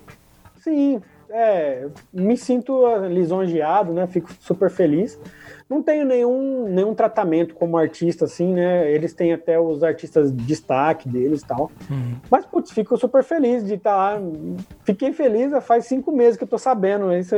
Sim, é, me sinto lisonjeado, né? Fico super feliz. Não tenho nenhum, nenhum tratamento como artista, assim, né? Eles têm até os artistas de destaque deles e tal. Uhum. Mas, putz, fico super feliz de estar tá lá. Fiquei feliz faz cinco meses que eu tô sabendo. Isso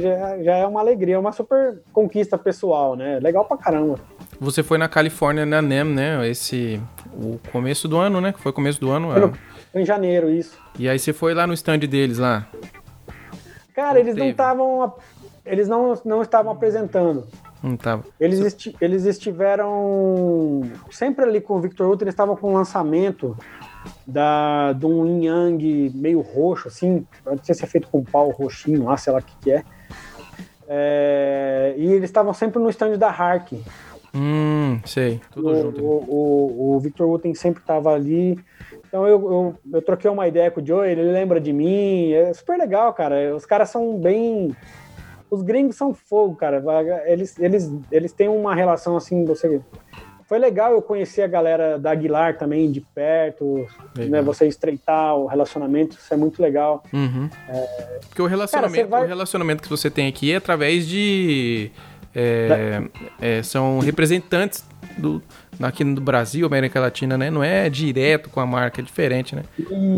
já, já é uma alegria, é uma super conquista pessoal, né? Legal pra caramba.
Você foi na Califórnia, na NEM, né? Esse. O começo do ano, né? Foi começo do ano. Foi, no,
foi em janeiro, isso.
E aí você foi lá no stand deles lá?
Cara, eles não estavam. Eles não, não estavam apresentando.
Não tava.
Eles, esti eles estiveram sempre ali com o Victor Ultra, eles estavam com o lançamento da, de um yin yang meio roxo, assim, não sei se é feito com pau roxinho lá, sei lá o que, que é. é. E eles estavam sempre no stand da Hark.
Hum, sei, tudo
o,
junto.
O, o, o Victor Uten sempre estava ali. Então eu, eu, eu, troquei uma ideia com o Joe, ele lembra de mim, é super legal, cara. Os caras são bem os gringos são fogo, cara. Eles, eles, eles têm uma relação assim, você. Foi legal eu conhecer a galera da Aguilar também de perto, né? Você estreitar o relacionamento, isso é muito legal.
Uhum. É... Porque o relacionamento, cara, vai... o relacionamento que você tem aqui é através de. É, é, são representantes do, aqui no Brasil, América Latina, né? Não é direto com a marca, é diferente, né?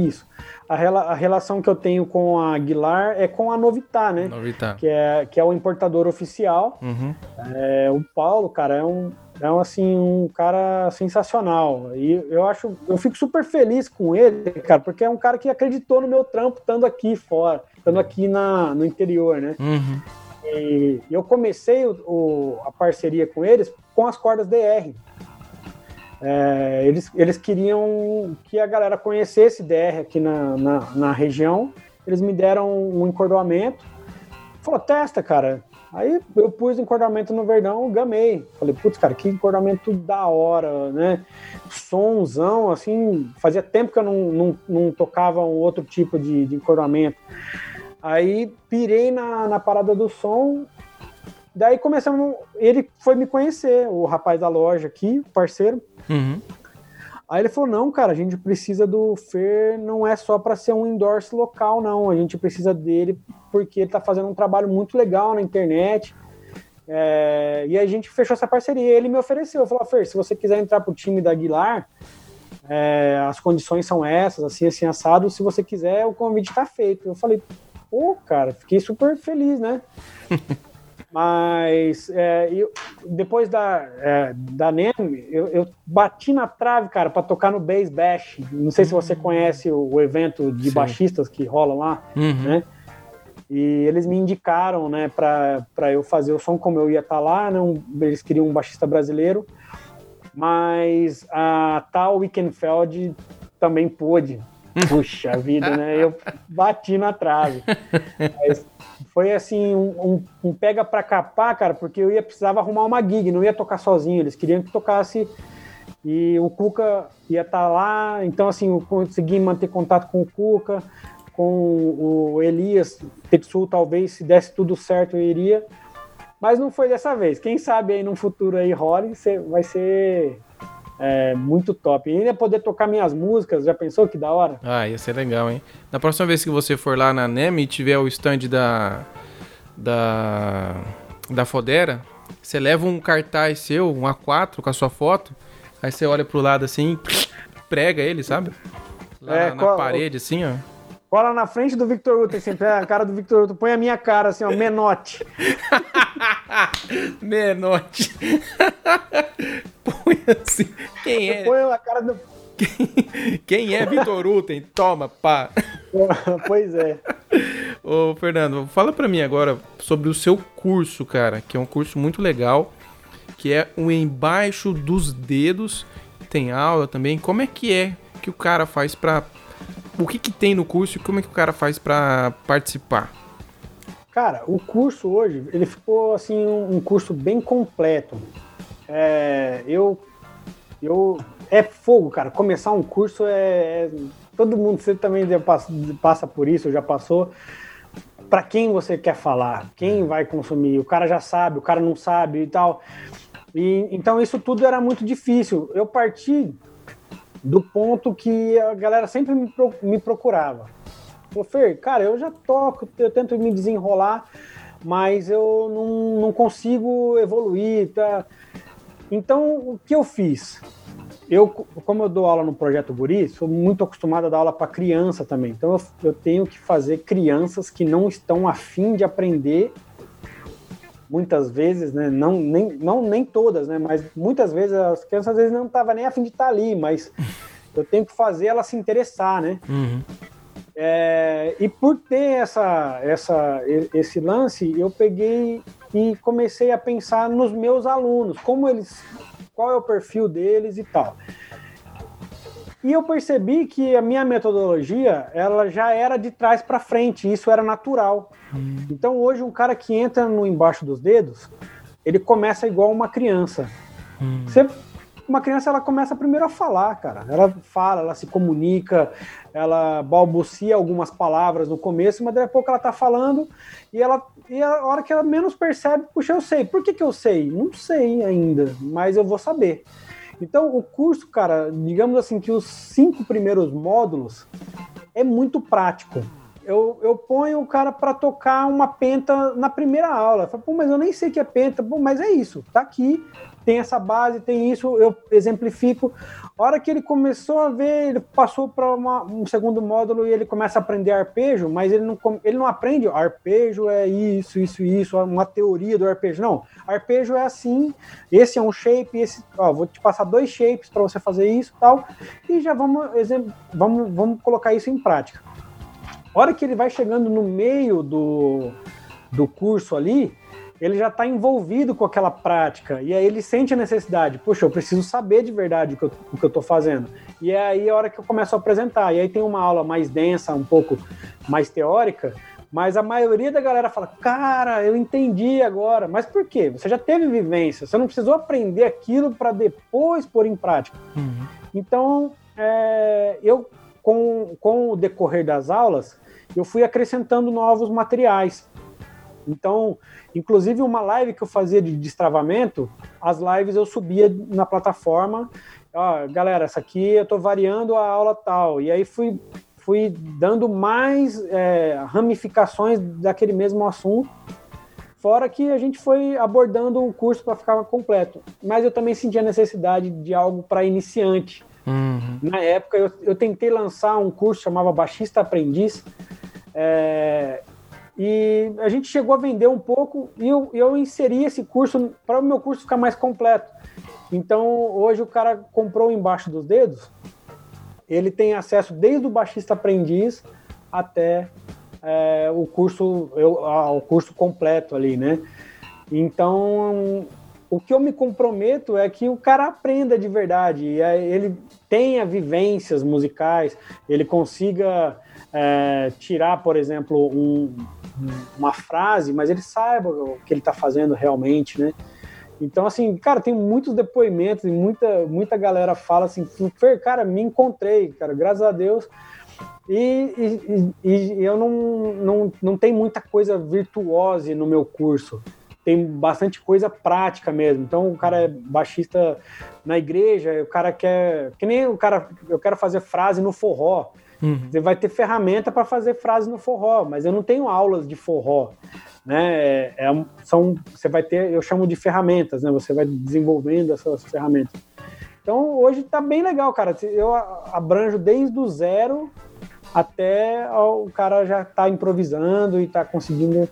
Isso a, rela, a relação que eu tenho com a Aguilar é com a Novitá, né?
Novitá.
Que é, que é o importador oficial.
Uhum.
É, o Paulo, cara, é um, é um, assim, um cara sensacional. E eu acho, eu fico super feliz com ele, cara, porque é um cara que acreditou no meu trampo estando aqui fora, estando aqui na, no interior, né?
Uhum.
E eu comecei o, o, a parceria com eles com as cordas DR. É, eles, eles queriam que a galera conhecesse DR aqui na, na, na região. Eles me deram um encordoamento. Falou, testa, cara. Aí eu pus encordamento no Verdão, gamei. Falei, putz, cara, que encordamento da hora, né? Sonzão, assim, fazia tempo que eu não, não, não tocava um outro tipo de, de encordamento. Aí pirei na, na parada do som. Daí começamos. Ele foi me conhecer, o rapaz da loja aqui, parceiro.
Uhum.
Aí ele falou: não, cara, a gente precisa do Fer, não é só para ser um endorse local, não. A gente precisa dele porque ele tá fazendo um trabalho muito legal na internet. É, e a gente fechou essa parceria. Ele me ofereceu, falou: Fer, se você quiser entrar pro time da Aguilar, é, as condições são essas, assim, assim, assado. Se você quiser, o convite tá feito. Eu falei: pô, cara, fiquei super feliz, né? Mas é, eu, depois da, é, da NEM, eu, eu, bati na trave, cara, para tocar no Bass Bash. Não sei se você conhece o, o evento de Sim. baixistas que rola lá,
uhum.
né? E eles me indicaram, né, para eu fazer o som como eu ia estar tá lá. Né, um, eles queriam um baixista brasileiro, mas a tal Wickenfeld também pôde. Puxa vida, né? Eu bati na trave. Mas foi assim, um, um, um pega para capar, cara, porque eu ia precisava arrumar uma gig, não ia tocar sozinho, eles queriam que tocasse e o Cuca ia estar tá lá, então assim, eu consegui manter contato com o Cuca, com o Elias Tetsu, talvez se desse tudo certo eu iria, mas não foi dessa vez. Quem sabe aí no futuro aí role, vai ser é, muito top. E ainda poder tocar minhas músicas, já pensou que da hora?
Ah, ia ser legal, hein? Na próxima vez que você for lá na NEM e tiver o stand da. da. da Fodera, você leva um cartaz seu, um A4 com a sua foto, aí você olha pro lado assim, prega ele, sabe? Lá é, na, na qual, parede, assim, ó.
Cola na frente do Victor Uta, sempre a cara do Victor Uta. Põe a minha cara, assim, ó, menote.
menote. Põe assim. Quem é?
Põe a cara do.
Quem, quem é Vitor Uten? Toma, pá.
pois é.
Ô, Fernando, fala pra mim agora sobre o seu curso, cara, que é um curso muito legal, que é o Embaixo dos Dedos. Tem aula também. Como é que é que o cara faz pra o que, que tem no curso e como é que o cara faz para participar?
Cara, o curso hoje, ele ficou assim, um, curso bem completo. É, eu, eu, é fogo, cara. Começar um curso é, é todo mundo, você também passa, passa por isso, já passou. Para quem você quer falar, quem vai consumir, o cara já sabe, o cara não sabe e tal. E, então isso tudo era muito difícil. Eu parti do ponto que a galera sempre me, me procurava. Falou, Fer, cara, eu já toco, eu tento me desenrolar, mas eu não, não consigo evoluir, tá? Então, o que eu fiz? Eu, como eu dou aula no Projeto Guri, sou muito acostumado a dar aula para criança também. Então, eu, eu, tenho que fazer crianças que não estão afim de aprender, muitas vezes, né? Não nem, não, nem todas, né? Mas muitas vezes as crianças às vezes não estavam nem afim de estar ali, mas eu tenho que fazer ela se interessar, né? Uhum. É, e por ter essa, essa, esse lance, eu peguei e comecei a pensar nos meus alunos, como eles, qual é o perfil deles e tal. E eu percebi que a minha metodologia, ela já era de trás para frente, isso era natural. Então hoje um cara que entra no embaixo dos dedos, ele começa igual uma criança. Hum. Você uma criança ela começa primeiro a falar, cara. Ela fala, ela se comunica, ela balbucia algumas palavras no começo, mas daqui a pouco ela tá falando e ela e a hora que ela menos percebe, puxa, eu sei. Por que, que eu sei? Não sei ainda, mas eu vou saber. Então, o curso, cara, digamos assim que os cinco primeiros módulos é muito prático. Eu, eu ponho o cara para tocar uma penta na primeira aula. Pô, mas eu nem sei que é penta. Pô, mas é isso, tá aqui tem essa base, tem isso, eu exemplifico. A hora que ele começou a ver, ele passou para um segundo módulo e ele começa a aprender arpejo, mas ele não, ele não aprende arpejo é isso, isso, isso, uma teoria do arpejo. Não, arpejo é assim, esse é um shape, esse, ó, vou te passar dois shapes para você fazer isso tal, e já vamos, vamos, vamos colocar isso em prática. A hora que ele vai chegando no meio do, do curso ali, ele já está envolvido com aquela prática e aí ele sente a necessidade, puxa, eu preciso saber de verdade o que eu, o que eu tô fazendo. E é aí a hora que eu começo a apresentar. E aí tem uma aula mais densa, um pouco mais teórica, mas a maioria da galera fala, cara, eu entendi agora. Mas por quê? Você já teve vivência, você não precisou aprender aquilo para depois pôr em prática. Uhum. Então, é, eu, com, com o decorrer das aulas, eu fui acrescentando novos materiais. Então, Inclusive, uma live que eu fazia de destravamento, as lives eu subia na plataforma. Ó, galera, essa aqui eu estou variando a aula tal. E aí fui, fui dando mais é, ramificações daquele mesmo assunto. Fora que a gente foi abordando o curso para ficar completo. Mas eu também senti a necessidade de algo para iniciante. Uhum. Na época, eu, eu, tentei lançar um curso chamava Baixista Aprendiz. É, e a gente chegou a vender um pouco e eu, eu inseri esse curso para o meu curso ficar mais completo. Então, hoje o cara comprou embaixo dos dedos, ele tem acesso desde o baixista aprendiz até é, o curso eu, o curso completo ali, né? Então, o que eu me comprometo é que o cara aprenda de verdade, ele tenha vivências musicais, ele consiga é, tirar, por exemplo, um, uma frase, mas ele saiba o que ele está fazendo realmente, né? Então, assim, cara, tem muitos depoimentos e muita, muita galera fala assim, cara, me encontrei, cara, graças a Deus. E, e, e eu não, não, não tem muita coisa virtuose no meu curso. Tem bastante coisa prática mesmo. Então, o cara é baixista na igreja, o cara quer. Que nem o cara. Eu quero fazer frase no forró. Uhum. Você vai ter ferramenta para fazer frase no forró, mas eu não tenho aulas de forró. Né? É, é são, você vai ter, eu chamo de ferramentas, né? Você vai desenvolvendo essas ferramentas. Então hoje está bem legal, cara. Eu abranjo desde o zero até o cara já está improvisando e está conseguindo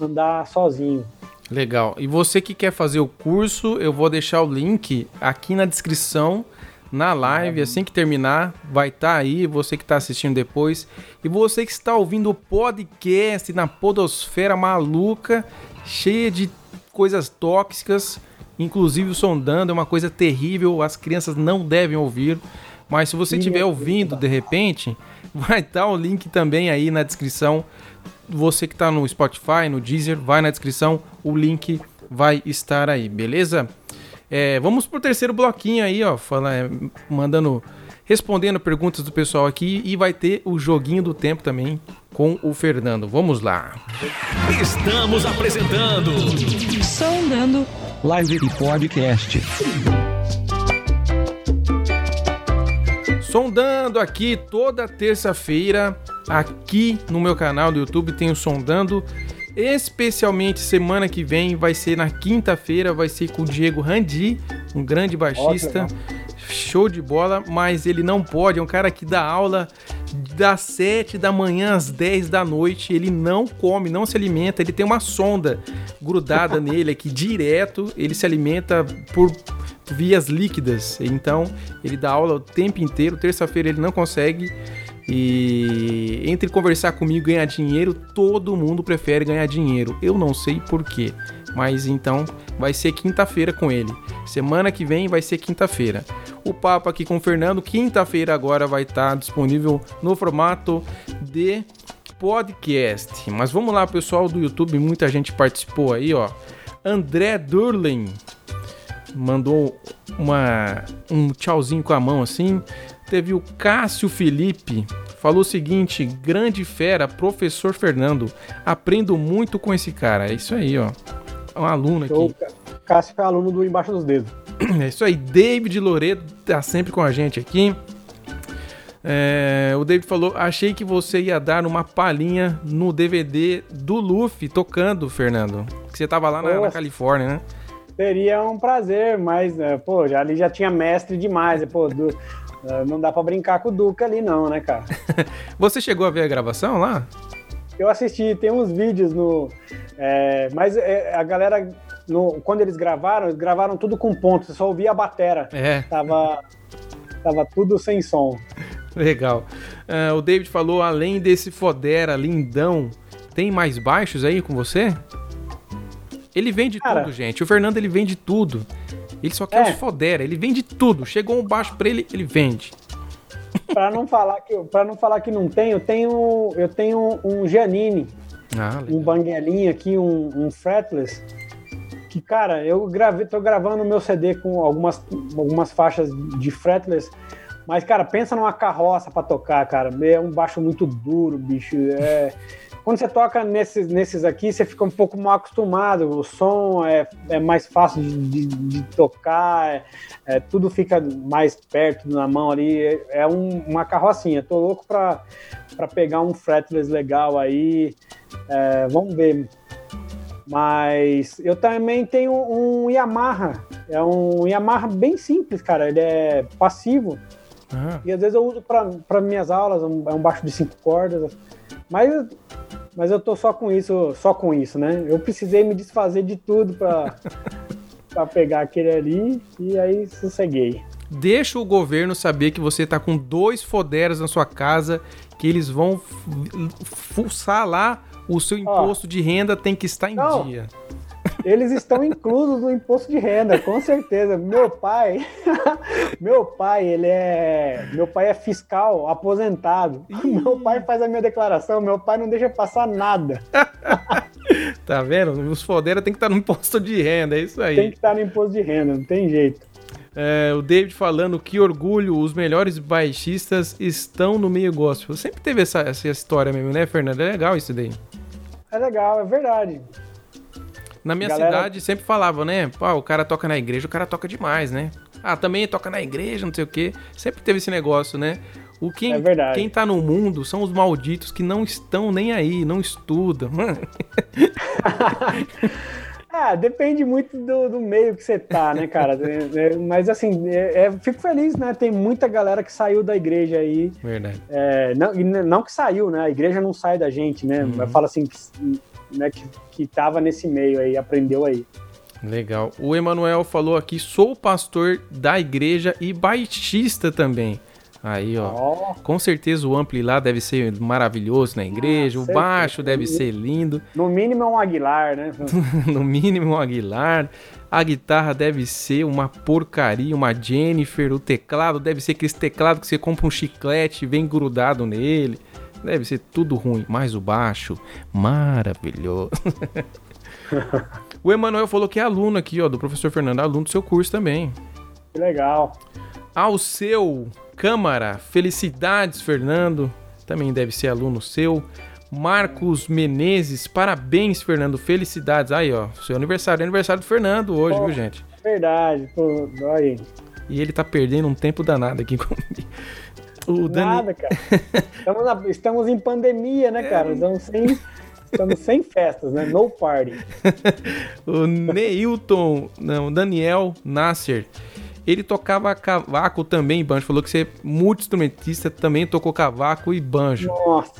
andar sozinho.
Legal. E você que quer fazer o curso, eu vou deixar o link aqui na descrição na live. Assim que terminar, vai estar tá aí. Você que está assistindo depois. E você que está ouvindo o podcast na Podosfera Maluca, cheia de coisas tóxicas, inclusive o sondando, é uma coisa terrível. As crianças não devem ouvir. Mas se você estiver ouvindo de repente, vai estar tá o link também aí na descrição. Você que está no Spotify, no Deezer, vai na descrição, o link vai estar aí, beleza? É, vamos pro terceiro bloquinho aí, ó, fala, é, mandando, respondendo perguntas do pessoal aqui e vai ter o joguinho do tempo também com o Fernando. Vamos lá.
Estamos apresentando
Sondando live e podcast.
Sondando aqui toda terça-feira, aqui no meu canal do YouTube tem o Sondando. Especialmente semana que vem, vai ser na quinta-feira, vai ser com o Diego Randi, um grande baixista. Show de bola, mas ele não pode, é um cara que dá aula das 7 da manhã às 10 da noite, ele não come, não se alimenta, ele tem uma sonda grudada nele aqui direto, ele se alimenta por vias líquidas. Então, ele dá aula o tempo inteiro. Terça-feira ele não consegue. E entre conversar comigo e ganhar dinheiro, todo mundo prefere ganhar dinheiro. Eu não sei porquê. Mas então vai ser quinta-feira com ele. Semana que vem vai ser quinta-feira. O papo aqui com o Fernando, quinta-feira agora vai estar disponível no formato de podcast. Mas vamos lá, pessoal do YouTube, muita gente participou aí, ó. André Durlin mandou uma, um tchauzinho com a mão assim. Teve o Cássio Felipe, falou o seguinte: grande fera, professor Fernando. Aprendo muito com esse cara. É isso aí, ó. É um aluno aqui. O
Cássio é aluno do Embaixo dos Dedos.
É isso aí. David Loreto tá sempre com a gente aqui. É, o David falou: achei que você ia dar uma palhinha no DVD do Luffy tocando, Fernando. Que você tava lá na, na Califórnia, né?
Seria um prazer, mas, né, pô, já, ali já tinha mestre demais. Pô, do, não dá para brincar com o Duca ali, não, né, cara?
Você chegou a ver a gravação lá?
Eu assisti, tem uns vídeos no. É, mas é, a galera, no, quando eles gravaram, eles gravaram tudo com pontos, só ouvia a batera.
É.
Tava, tava tudo sem som.
Legal. Uh, o David falou: além desse Fodera lindão, tem mais baixos aí com você? Ele vende Cara, tudo, gente. O Fernando ele vende tudo. Ele só quer é. os fodera, ele vende tudo. Chegou um baixo para ele, ele vende.
Para não falar que para não falar que não tem, eu tenho eu tenho um Janine, ah, um banguelinho aqui, um, um fretless. Que cara, eu gravei, tô gravando o meu CD com algumas algumas faixas de fretless. Mas, cara, pensa numa carroça para tocar, cara. É um baixo muito duro, bicho. É, quando você toca nesses, nesses aqui, você fica um pouco mal acostumado. O som é, é mais fácil de, de, de tocar, é, é, tudo fica mais perto na mão ali. É, é um, uma carrocinha. Tô louco para pegar um fretless legal aí. É, vamos ver. Mas eu também tenho um Yamaha. É um Yamaha bem simples, cara. Ele é passivo. Uhum. E às vezes eu uso para minhas aulas, é um baixo de cinco cordas. Mas mas eu tô só com isso, só com isso, né? Eu precisei me desfazer de tudo para para pegar aquele ali e aí sosseguei.
Deixa o governo saber que você tá com dois foderas na sua casa, que eles vão fuçar lá o seu imposto de renda tem que estar em não, dia.
Eles estão inclusos no imposto de renda, com certeza. Meu pai, meu pai, ele é, meu pai é fiscal aposentado. Meu pai faz a minha declaração, meu pai não deixa passar nada.
tá vendo? Os fodeiros tem que estar no imposto de renda, é isso aí.
Tem que estar no imposto de renda, não tem jeito.
É, o David falando que orgulho, os melhores baixistas estão no meio gospel. Sempre teve essa, essa história mesmo, né, Fernando? É legal isso daí.
É legal, é verdade.
Na minha Galera... cidade sempre falava, né? Pô, o cara toca na igreja, o cara toca demais, né? Ah, também toca na igreja, não sei o quê. Sempre teve esse negócio, né? O quem, é verdade. quem tá no mundo são os malditos que não estão nem aí, não estudam.
ah, depende muito do, do, meio que você tá, né, cara? É, é, mas assim, é, é, fico feliz, né? Tem muita galera que saiu da igreja aí.
Verdade.
É, não, não que saiu, né? A igreja não sai da gente, né? Uhum. Fala assim, que, né, que, que tava nesse meio aí, aprendeu aí.
Legal. O Emanuel falou aqui: sou pastor da igreja e baixista também. Aí, ó. Oh. Com certeza o ampli lá deve ser maravilhoso na igreja, ah, o baixo deve ser lindo.
No mínimo é um Aguilar, né?
no mínimo um Aguilar. A guitarra deve ser uma porcaria, uma Jennifer. O teclado deve ser aquele teclado que você compra um chiclete e vem grudado nele. Deve ser tudo ruim, mas o baixo, maravilhoso. o Emanuel falou que é aluno aqui, ó, do professor Fernando, aluno do seu curso também.
Que legal.
Ao seu Câmara, felicidades, Fernando. Também deve ser aluno seu. Marcos Menezes, parabéns, Fernando. Felicidades. Aí, ó, seu aniversário. É aniversário do Fernando hoje,
Pô.
viu, gente?
Verdade, pô, aí.
E ele tá perdendo um tempo danado aqui comigo. O Dani...
Nada, cara. Estamos, na- estamos em pandemia, né, cara? Estamos sem, estamos sem festas, né? No party.
o Neilton, não, Daniel Nasser. Ele tocava cavaco também, banjo. Falou que você é multi-instrumentista, também tocou cavaco e banjo.
Nossa.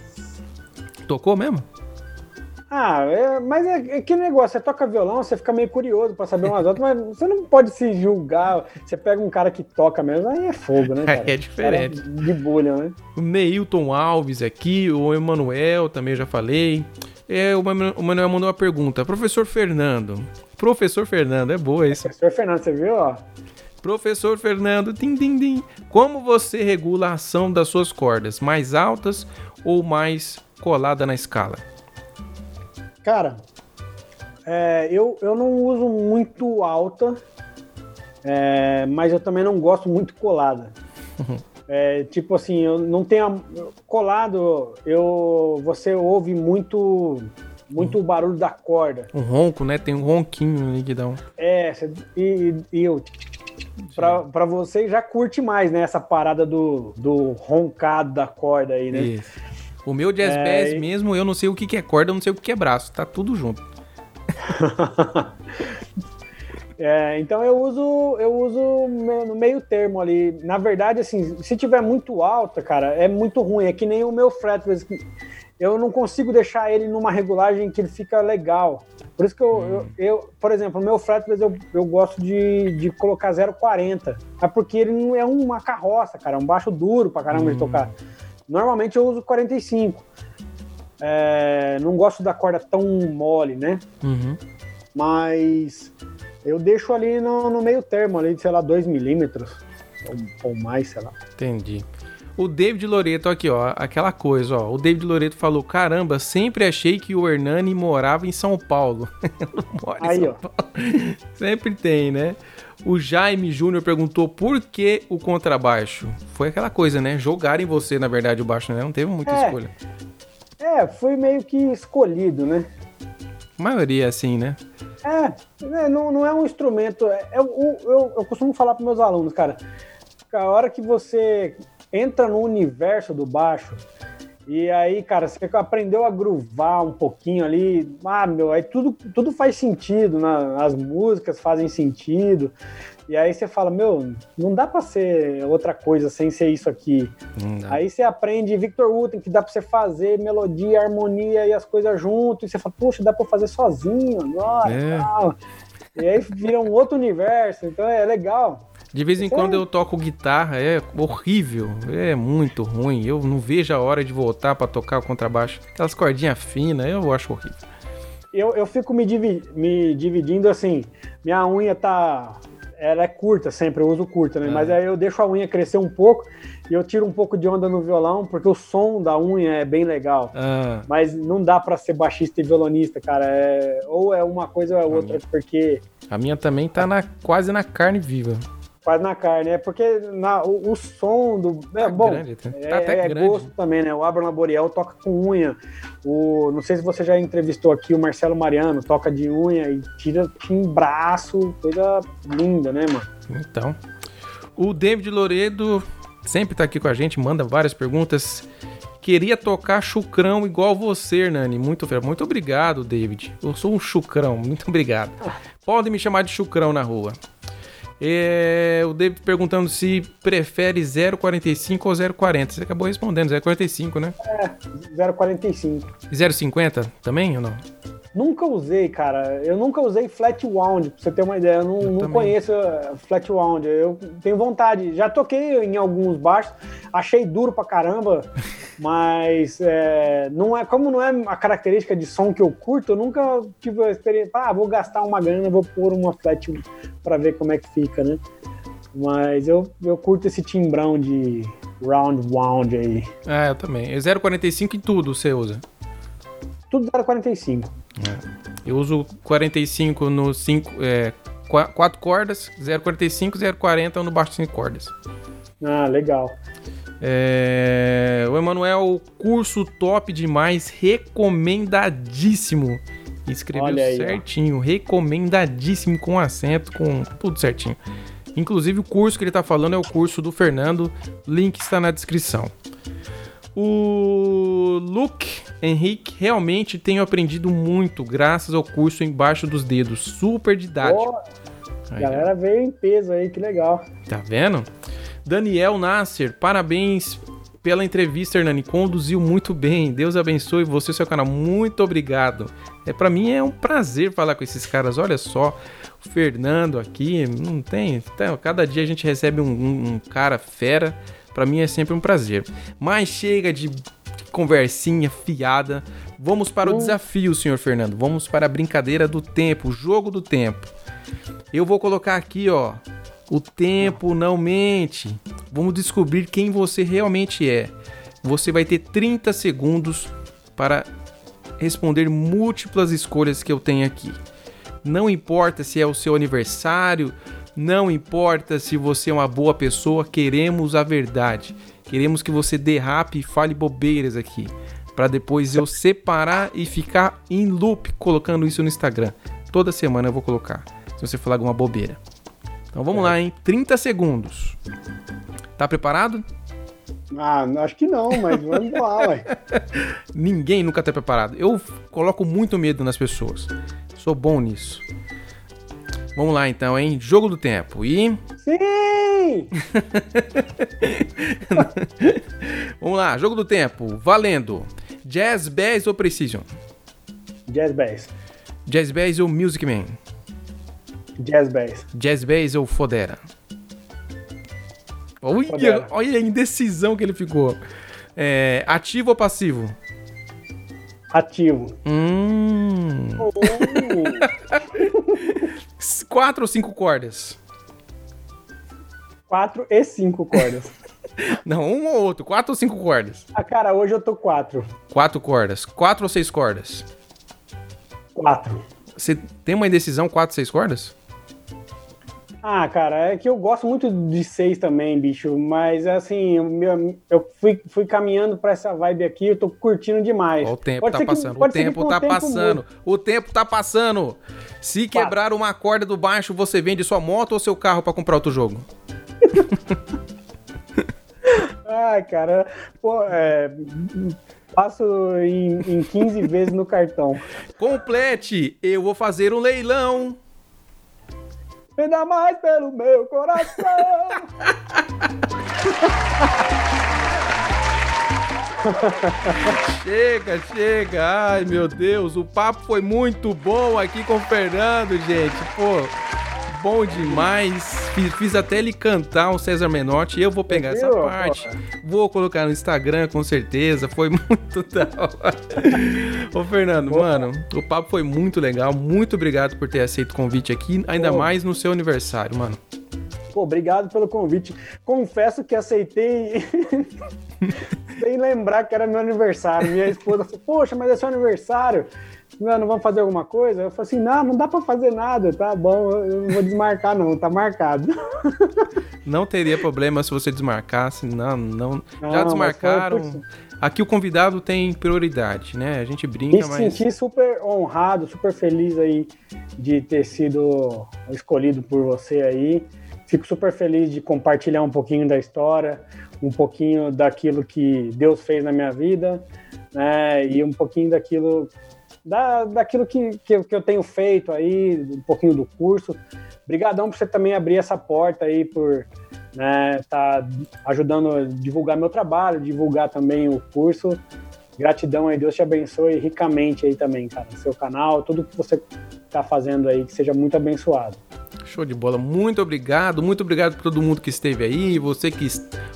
Tocou mesmo?
Ah, é, mas é, é que negócio, você toca violão, você fica meio curioso pra saber umas outras, mas você não pode se julgar. Você pega um cara que toca mesmo, aí é fogo, né, cara?
É diferente.
Cara De bolha, né?
O Neilton Alves aqui, o Emanuel também já falei. É, o Manu- o Manuel mandou uma pergunta. Professor Fernando. Professor Fernando, é boa isso.
Professor Fernando, você viu, ó?
Professor Fernando, tim, tim, tim. Como você regula a ação das suas cordas? Mais altas ou mais colada na escala?
Cara, é, eu, eu não uso muito alta, é, mas eu também não gosto muito colada. É, tipo assim, eu não tenho. Colado, eu, você ouve muito muito o barulho da corda.
Um ronco, né? Tem um ronquinho ali que dá um.
É, e, e eu. Pra, pra você já curte mais, né? Essa parada do, do roncado da corda aí, né?
Isso. O meu jazz
É,
bass
e-
mesmo, eu não sei o que que é corda, eu não sei o que que é braço. Tá tudo junto.
É, então eu uso eu uso no meio termo ali. Na verdade, assim, se tiver muito alta, cara, é muito ruim. É que nem o meu fretless. Eu não consigo deixar ele numa regulagem que ele fica legal. Por isso que eu, eu, eu- por exemplo, o meu fretless eu, eu gosto de, de colocar 0,40. É porque ele não é uma carroça, cara, é um baixo duro pra caramba de tocar. Normalmente eu uso 45. É, não gosto da corda tão mole, né?
Uhum.
mas eu deixo ali no, no meio termo, ali de, sei lá, 2 milímetros ou, ou mais, sei lá.
Entendi. O David Loreto aqui, ó, aquela coisa, ó. O David Loreto falou: "Caramba, sempre achei que o Hernani morava em São Paulo". Mora em
Aí,
São
ó.
Paulo. Sempre tem, né? O Jaime Júnior perguntou por que o contrabaixo. Foi aquela coisa, né? Jogaram em você, na verdade, o baixo, né? Não teve muita
É.
escolha.
É, foi meio que escolhido, né?
A maioria é assim, né?
É, né, não, não é um instrumento. é- é o- eu, eu costumo falar para meus alunos, cara, a hora que você entra no universo do baixo, e aí, cara, você aprendeu a groovar um pouquinho ali, ah, meu, aí tudo, tudo faz sentido, né? as músicas fazem sentido, e aí você fala, meu, não dá para ser outra coisa sem ser isso aqui. Aí você aprende Victor Wooten, que dá pra você fazer melodia, harmonia e as coisas junto, e você fala, poxa, dá pra eu fazer sozinho agora
É.
e tal. E aí vira um outro universo, então é legal.
De vez em quando
é-
eu toco guitarra, é horrível, é muito ruim. Eu não vejo a hora de voltar pra tocar o contrabaixo. Aquelas cordinhas finas, eu acho horrível.
Eu, eu fico me, divi- me dividindo assim, minha unha tá. Ela é curta sempre, eu uso curta, né?
Ah.
Mas aí eu deixo a unha crescer um pouco e eu tiro um pouco de onda no violão, porque o som da unha é bem legal.
Ah,
Mas não dá pra ser baixista e violonista, cara. É- ou é uma coisa ou é outra, porque
a minha também tá na, quase na carne viva.
Quase na carne. É porque na- o, o som do. É,
Tá
bom,
grande, tá-
é,
tá
é gosto também, né? O Abraham Laboriel toca com unha. O, não sei se você já entrevistou aqui o Marcelo Mariano, toca de unha e tira timbraço, coisa linda, né, mano?
Então, o David Loredo sempre tá aqui com a gente, manda várias perguntas. Queria tocar chucrão igual você, Hernani. Muito, muito obrigado, David. Eu sou um chucrão, muito obrigado. Podem me chamar de chucrão na rua. É, o David perguntando se prefere 0,45 ou 0,40. Você acabou respondendo, 0,45, né?
0,45.
0,50 também ou não?
Nunca usei, cara. Eu nunca usei flat wound, pra você ter uma ideia. Eu não,
Eu
não conheço uh, flat wound. Eu tenho vontade. Já toquei em alguns baixos, achei duro pra caramba, mas é, não é, como não é a característica de som que eu curto, eu nunca tive a experiência. Ah, vou gastar uma grana, vou pôr uma flat pra ver como é que fica, né? Mas eu, eu curto esse timbrão de round wound aí.
Ah, eu também. É 0,45 em tudo você usa.
Tudo 0,45.
Eu uso 45 no 5, é, 4 cordas, 0,45, 0,40 no baixo 5 cordas.
Ah, legal.
É... O Emanuel, curso top demais, recomendadíssimo. Escreveu
aí, ó.
certinho, recomendadíssimo, com acento, com tudo certinho. Inclusive, o curso que ele tá falando é o curso do Fernando, link está na descrição. O Luke Henrique, realmente tenho aprendido muito graças ao curso embaixo dos dedos, super didático.
Pô, a galera veio em peso aí, que legal.
Tá vendo? Daniel Nasser, parabéns pela entrevista, Hernani. Conduziu muito bem. Deus abençoe você e seu canal. Muito obrigado. É para mim é um prazer falar com esses caras. Olha só, o Fernando aqui, não tem, tá, cada dia a gente recebe um, um- um cara fera. Para mim é sempre um prazer. Mas chega de conversinha fiada. Vamos para o desafio, senhor Fernando. Vamos para a brincadeira do tempo, o jogo do tempo. Eu vou colocar aqui, ó. O tempo não mente. Vamos descobrir quem você realmente é. Você vai ter 30 segundos para responder múltiplas escolhas que eu tenho aqui. Não importa se é o seu aniversário, não importa se você é uma boa pessoa, queremos a verdade. Queremos que você derrape e fale bobeiras aqui, para depois eu separar e ficar em loop colocando isso no Instagram. Toda semana eu vou colocar, se você falar alguma bobeira. Então vamos lá, hein? 30 segundos. Tá preparado?
Ah, acho que não, mas vamos lá, ué.
Ninguém nunca tá preparado. Eu coloco muito medo nas pessoas. Sou bom nisso. Vamos lá então, hein? Jogo do tempo. E
Sim!
vamos lá, jogo do tempo. Valendo. Jazz Bass ou Precision?
Jazz Bass.
Jazz Bass ou Music Man?
Jazz Bass.
Jazz Bass ou Fodera? Olha,
Fodera.
olha a indecisão que ele ficou. É, ativo ou passivo?
Ativo.
Hum.
Oh,
Quatro ou cinco cordas?
quatro e cinco cordas.
Não, um ou outro. Quatro ou cinco cordas?
Ah, cara, hoje eu tô quatro.
Quatro cordas. Quatro ou seis cordas?
Quatro.
Você tem uma indecisão quatro, seis cordas?
Ah, cara, é que eu gosto muito de seis também, bicho. Mas assim, o meu- eu fui, fui caminhando pra essa vibe aqui, eu tô curtindo demais.
Ó, o tempo
Pode
tá
ser que-
passando. O tempo tá
tempo
passando. O tempo tá passando. Se quebrar uma corda do baixo, você vende sua moto ou seu carro pra comprar outro jogo?
Ai, cara, pô, é, passo em, em 15 vezes no cartão.
Complete! Eu vou fazer um leilão.
Ainda mais pelo meu coração.
Chega, chega. Ai, meu Deus. O papo foi muito bom aqui com o Fernando, gente. Pô, bom demais. Fiz, fiz até ele cantar o César Menotti. Eu vou pegar essa
Viu?
parte. Vou colocar no Instagram, com certeza. Foi muito da hora. Ô, Fernando, mano, o papo foi muito legal. Muito obrigado por ter aceito o convite aqui. Ainda
Pô.
mais no seu aniversário, mano.
Pô, obrigado pelo convite. Confesso que aceitei sem lembrar que era meu aniversário. Minha esposa falou, poxa, mas é seu aniversário. Não, não vamos fazer alguma coisa? Eu falei assim, não, não dá pra fazer nada, tá bom, eu não vou desmarcar não, tá marcado.
Não teria problema se você desmarcasse. Não, não.
Não,
Já desmarcaram.
foi
Aqui o convidado tem prioridade, né? A gente brinca,
Me
mas.
senti super honrado, super feliz aí de ter sido escolhido por você aí. Fico super feliz de compartilhar um pouquinho da história, um pouquinho daquilo que Deus fez na minha vida, né? E um pouquinho daquilo, da, daquilo que, que, eu, que eu tenho feito aí, um pouquinho do curso. Obrigadão por você também abrir essa porta aí, por né, tá ajudando a divulgar meu trabalho, divulgar também o curso. Gratidão aí, Deus te abençoe ricamente aí também, cara. Seu canal, tudo que você tá fazendo aí, que seja muito abençoado.
Show de bola. Muito obrigado. Muito obrigado por todo mundo que esteve aí. Você que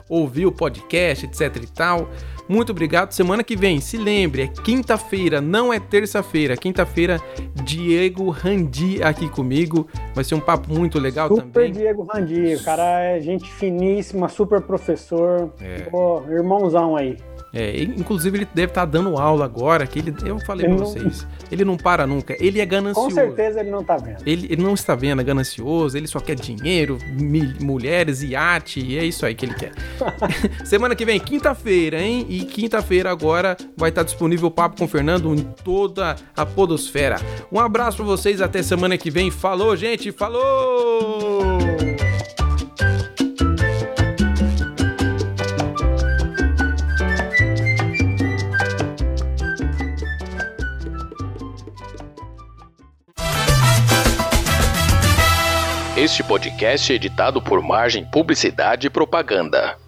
ouviu o podcast, etc e tal. Muito obrigado. Semana que vem, se lembre, é quinta-feira, não é terça-feira. Quinta-feira, Diego Randi aqui comigo. Vai ser um papo muito legal
Super
também.
Diego Randi, o cara é gente finíssima, super professor,
É.
pô, irmãozão aí.
É, inclusive, ele deve estar tá dando aula agora, que ele, eu falei ele pra não... vocês, ele não para nunca. Ele é ganancioso.
Com certeza ele não tá vendo.
Ele, ele não está vendo, é ganancioso, ele só quer dinheiro, mil, mulheres, iate, e é isso aí que ele quer. Semana que vem, quinta-feira, hein? E quinta-feira agora vai estar disponível o Papo com o Fernando em toda a podosfera. Um abraço pra vocês, até semana que vem. Falou, gente, falou!
Este podcast é editado por Margem Publicidade e Propaganda.